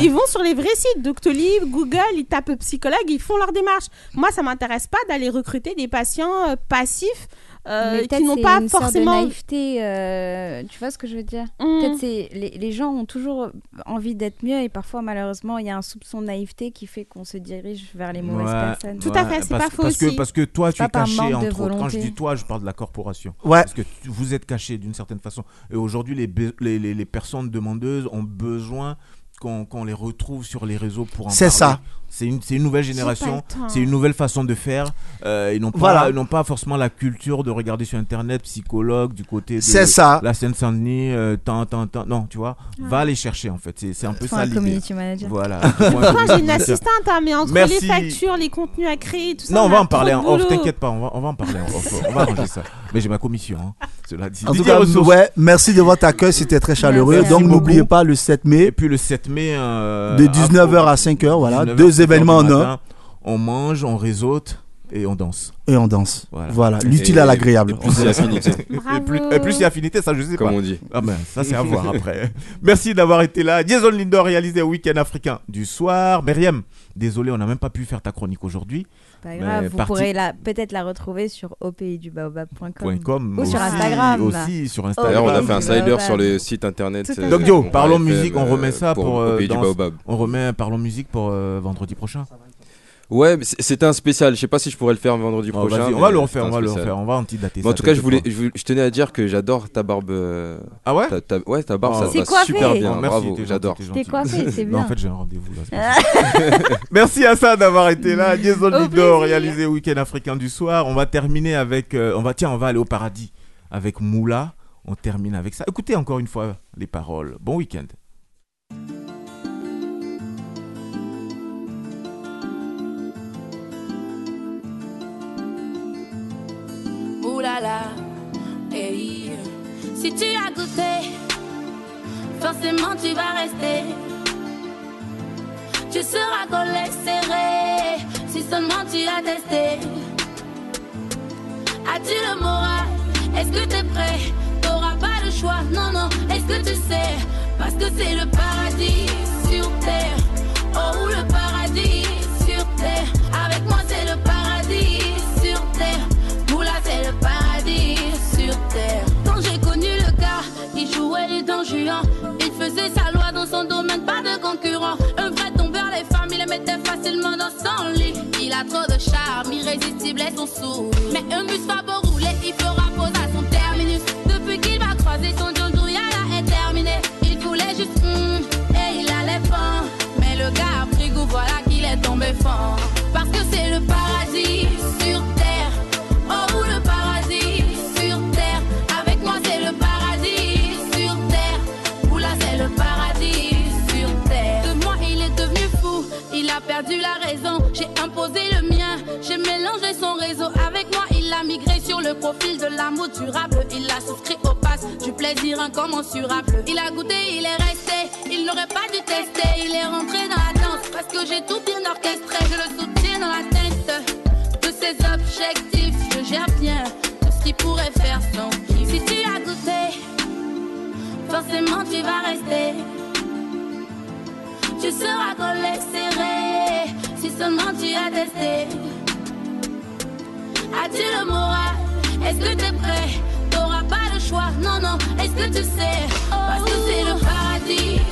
Ils vont sur les vrais sites, Doctolib, Google, ils tapent psychologue, ils font leur démarche. Moi, ça m'intéresse pas d'aller recruter des patients euh, passifs euh, qui peut-être n'ont c'est pas une sorte forcément. de naïveté, euh, tu vois ce que je veux dire? Mm. Peut-être c'est les, les gens ont toujours envie d'être mieux et parfois malheureusement il y a un soupçon de naïveté qui fait qu'on se dirige vers les mauvaises Ouais, personnes. Tout à fait, c'est pas faux parce que, aussi. parce que toi, C'est tu es caché entre autres. Quand je dis toi, je parle de la corporation. Ouais. Parce que tu- vous êtes caché d'une certaine façon. Et aujourd'hui, les, be- les, les, les personnes demandeuses ont besoin qu'on les retrouve sur les réseaux pour en C'est parler. ça. C'est une, c'est une nouvelle génération, c'est une nouvelle façon de faire. Euh, ils n'ont pas, Voilà. ils n'ont pas forcément la culture de regarder sur Internet, psychologue du côté de C'est ça. la Seine-Saint-Denis, euh, tant, tant, tant. Non, tu vois, va les chercher en fait. C'est c'est un peu ça un l'idée. community manager. Voilà. Moi, j'ai une assistante, hein, mais entre Merci. les factures, les contenus à créer, tout ça. Non, on va a en parler en de off, t'inquiète pas, on va, on va en parler en off. On va arranger ça. Mais j'ai ma commission, hein, cela dit. En tout cas, ouais, merci de votre accueil, c'était très chaleureux. Merci Donc, n'oubliez pas le 7 Et mai, puis le 7 mai. euh, de 19h à 5h, voilà, 19h, deux 5h événements un, matin. On mange, on réseaute et on danse. et on danse. Voilà. L'utile Et- à l'agréable. et plus il y a affinité, Et plus, Bravo. et plus il y a affinité, ça je sais comme pas. on dit. Ah ben, ça c'est à voir après. Merci d'avoir été là. Jason Lindor réalisé au week-end africain du soir. Myriam, désolé, on n'a même pas pu faire ta chronique aujourd'hui. Pas Mais grave, vous parti- pourrez la- peut-être la retrouver sur opdubaobab.com. .com, Ou sur Instagram. Aussi sur Instagram. D'ailleurs, on a fait un slider sur le site internet. Euh, Donc Dio, Bon parlons musique, on euh, remet ça pour, euh, dans- Baobab. On remet Parlons musique pour euh, vendredi prochain. Ouais, c'était un spécial. Je sais pas si je pourrais le faire vendredi Oh, prochain. on va le refaire, on va le refaire, on va antidater Mais En ça tout cas, je voulais, je, tenais à dire que j'adore ta barbe. euh, Ah ouais ta- ta- Ouais, ta barbe, Oh. ça va coiffé. super bien. Oh, merci, Bravo, j'adore. t'es coiffé, c'est Non, bien. en fait, j'ai un rendez-vous là. ça. Merci à ça d'avoir été là. Lido, plaisir. réalisé Week-end africain du soir. On va terminer avec. euh, on va tiens, on va aller au paradis avec Moula. On termine avec ça. Écoutez encore une fois les paroles. Bon week-end. Si tu as goûté, forcément tu vas rester. Tu seras collé serré, si seulement tu as testé. As-tu le moral? Est-ce que t'es prêt? T'auras pas le choix, non, non. Est-ce que tu sais? Parce que c'est le paradis sur terre. Oh, le paradis sur terre. Il faisait sa loi dans son domaine, pas de concurrent. Un vrai tombeur, les femmes, il les mettait facilement dans son lit. Il a trop de charme, irrésistible et son sourd. Mais un bus va beau rouler, il fera pause à son terminus. Depuis qu'il va croiser son John Yala est terminé. Il voulait juste hum, et il allait fort. Mais le gars a pris goût, voilà qu'il est tombé fort. Parce que c'est le paradis la raison. J'ai imposé le mien. J'ai mélangé son réseau. Avec moi, il a migré sur le profil de l'amour durable. Il a souscrit au pass du plaisir incommensurable. Il a goûté, il est resté. Il n'aurait pas dû tester. Il est rentré dans la danse parce que j'ai tout bien orchestré. Je le soutiens dans la tête de ses objectifs. Je gère bien tout ce qui pourrait faire son kiff. Si tu as goûté, forcément tu vas rester tu seras collé serré. Si seulement tu as testé, as-tu le moral? Est-ce que t'es prêt? T'auras pas le choix, non, non, est-ce que tu sais? Parce que c'est le paradis.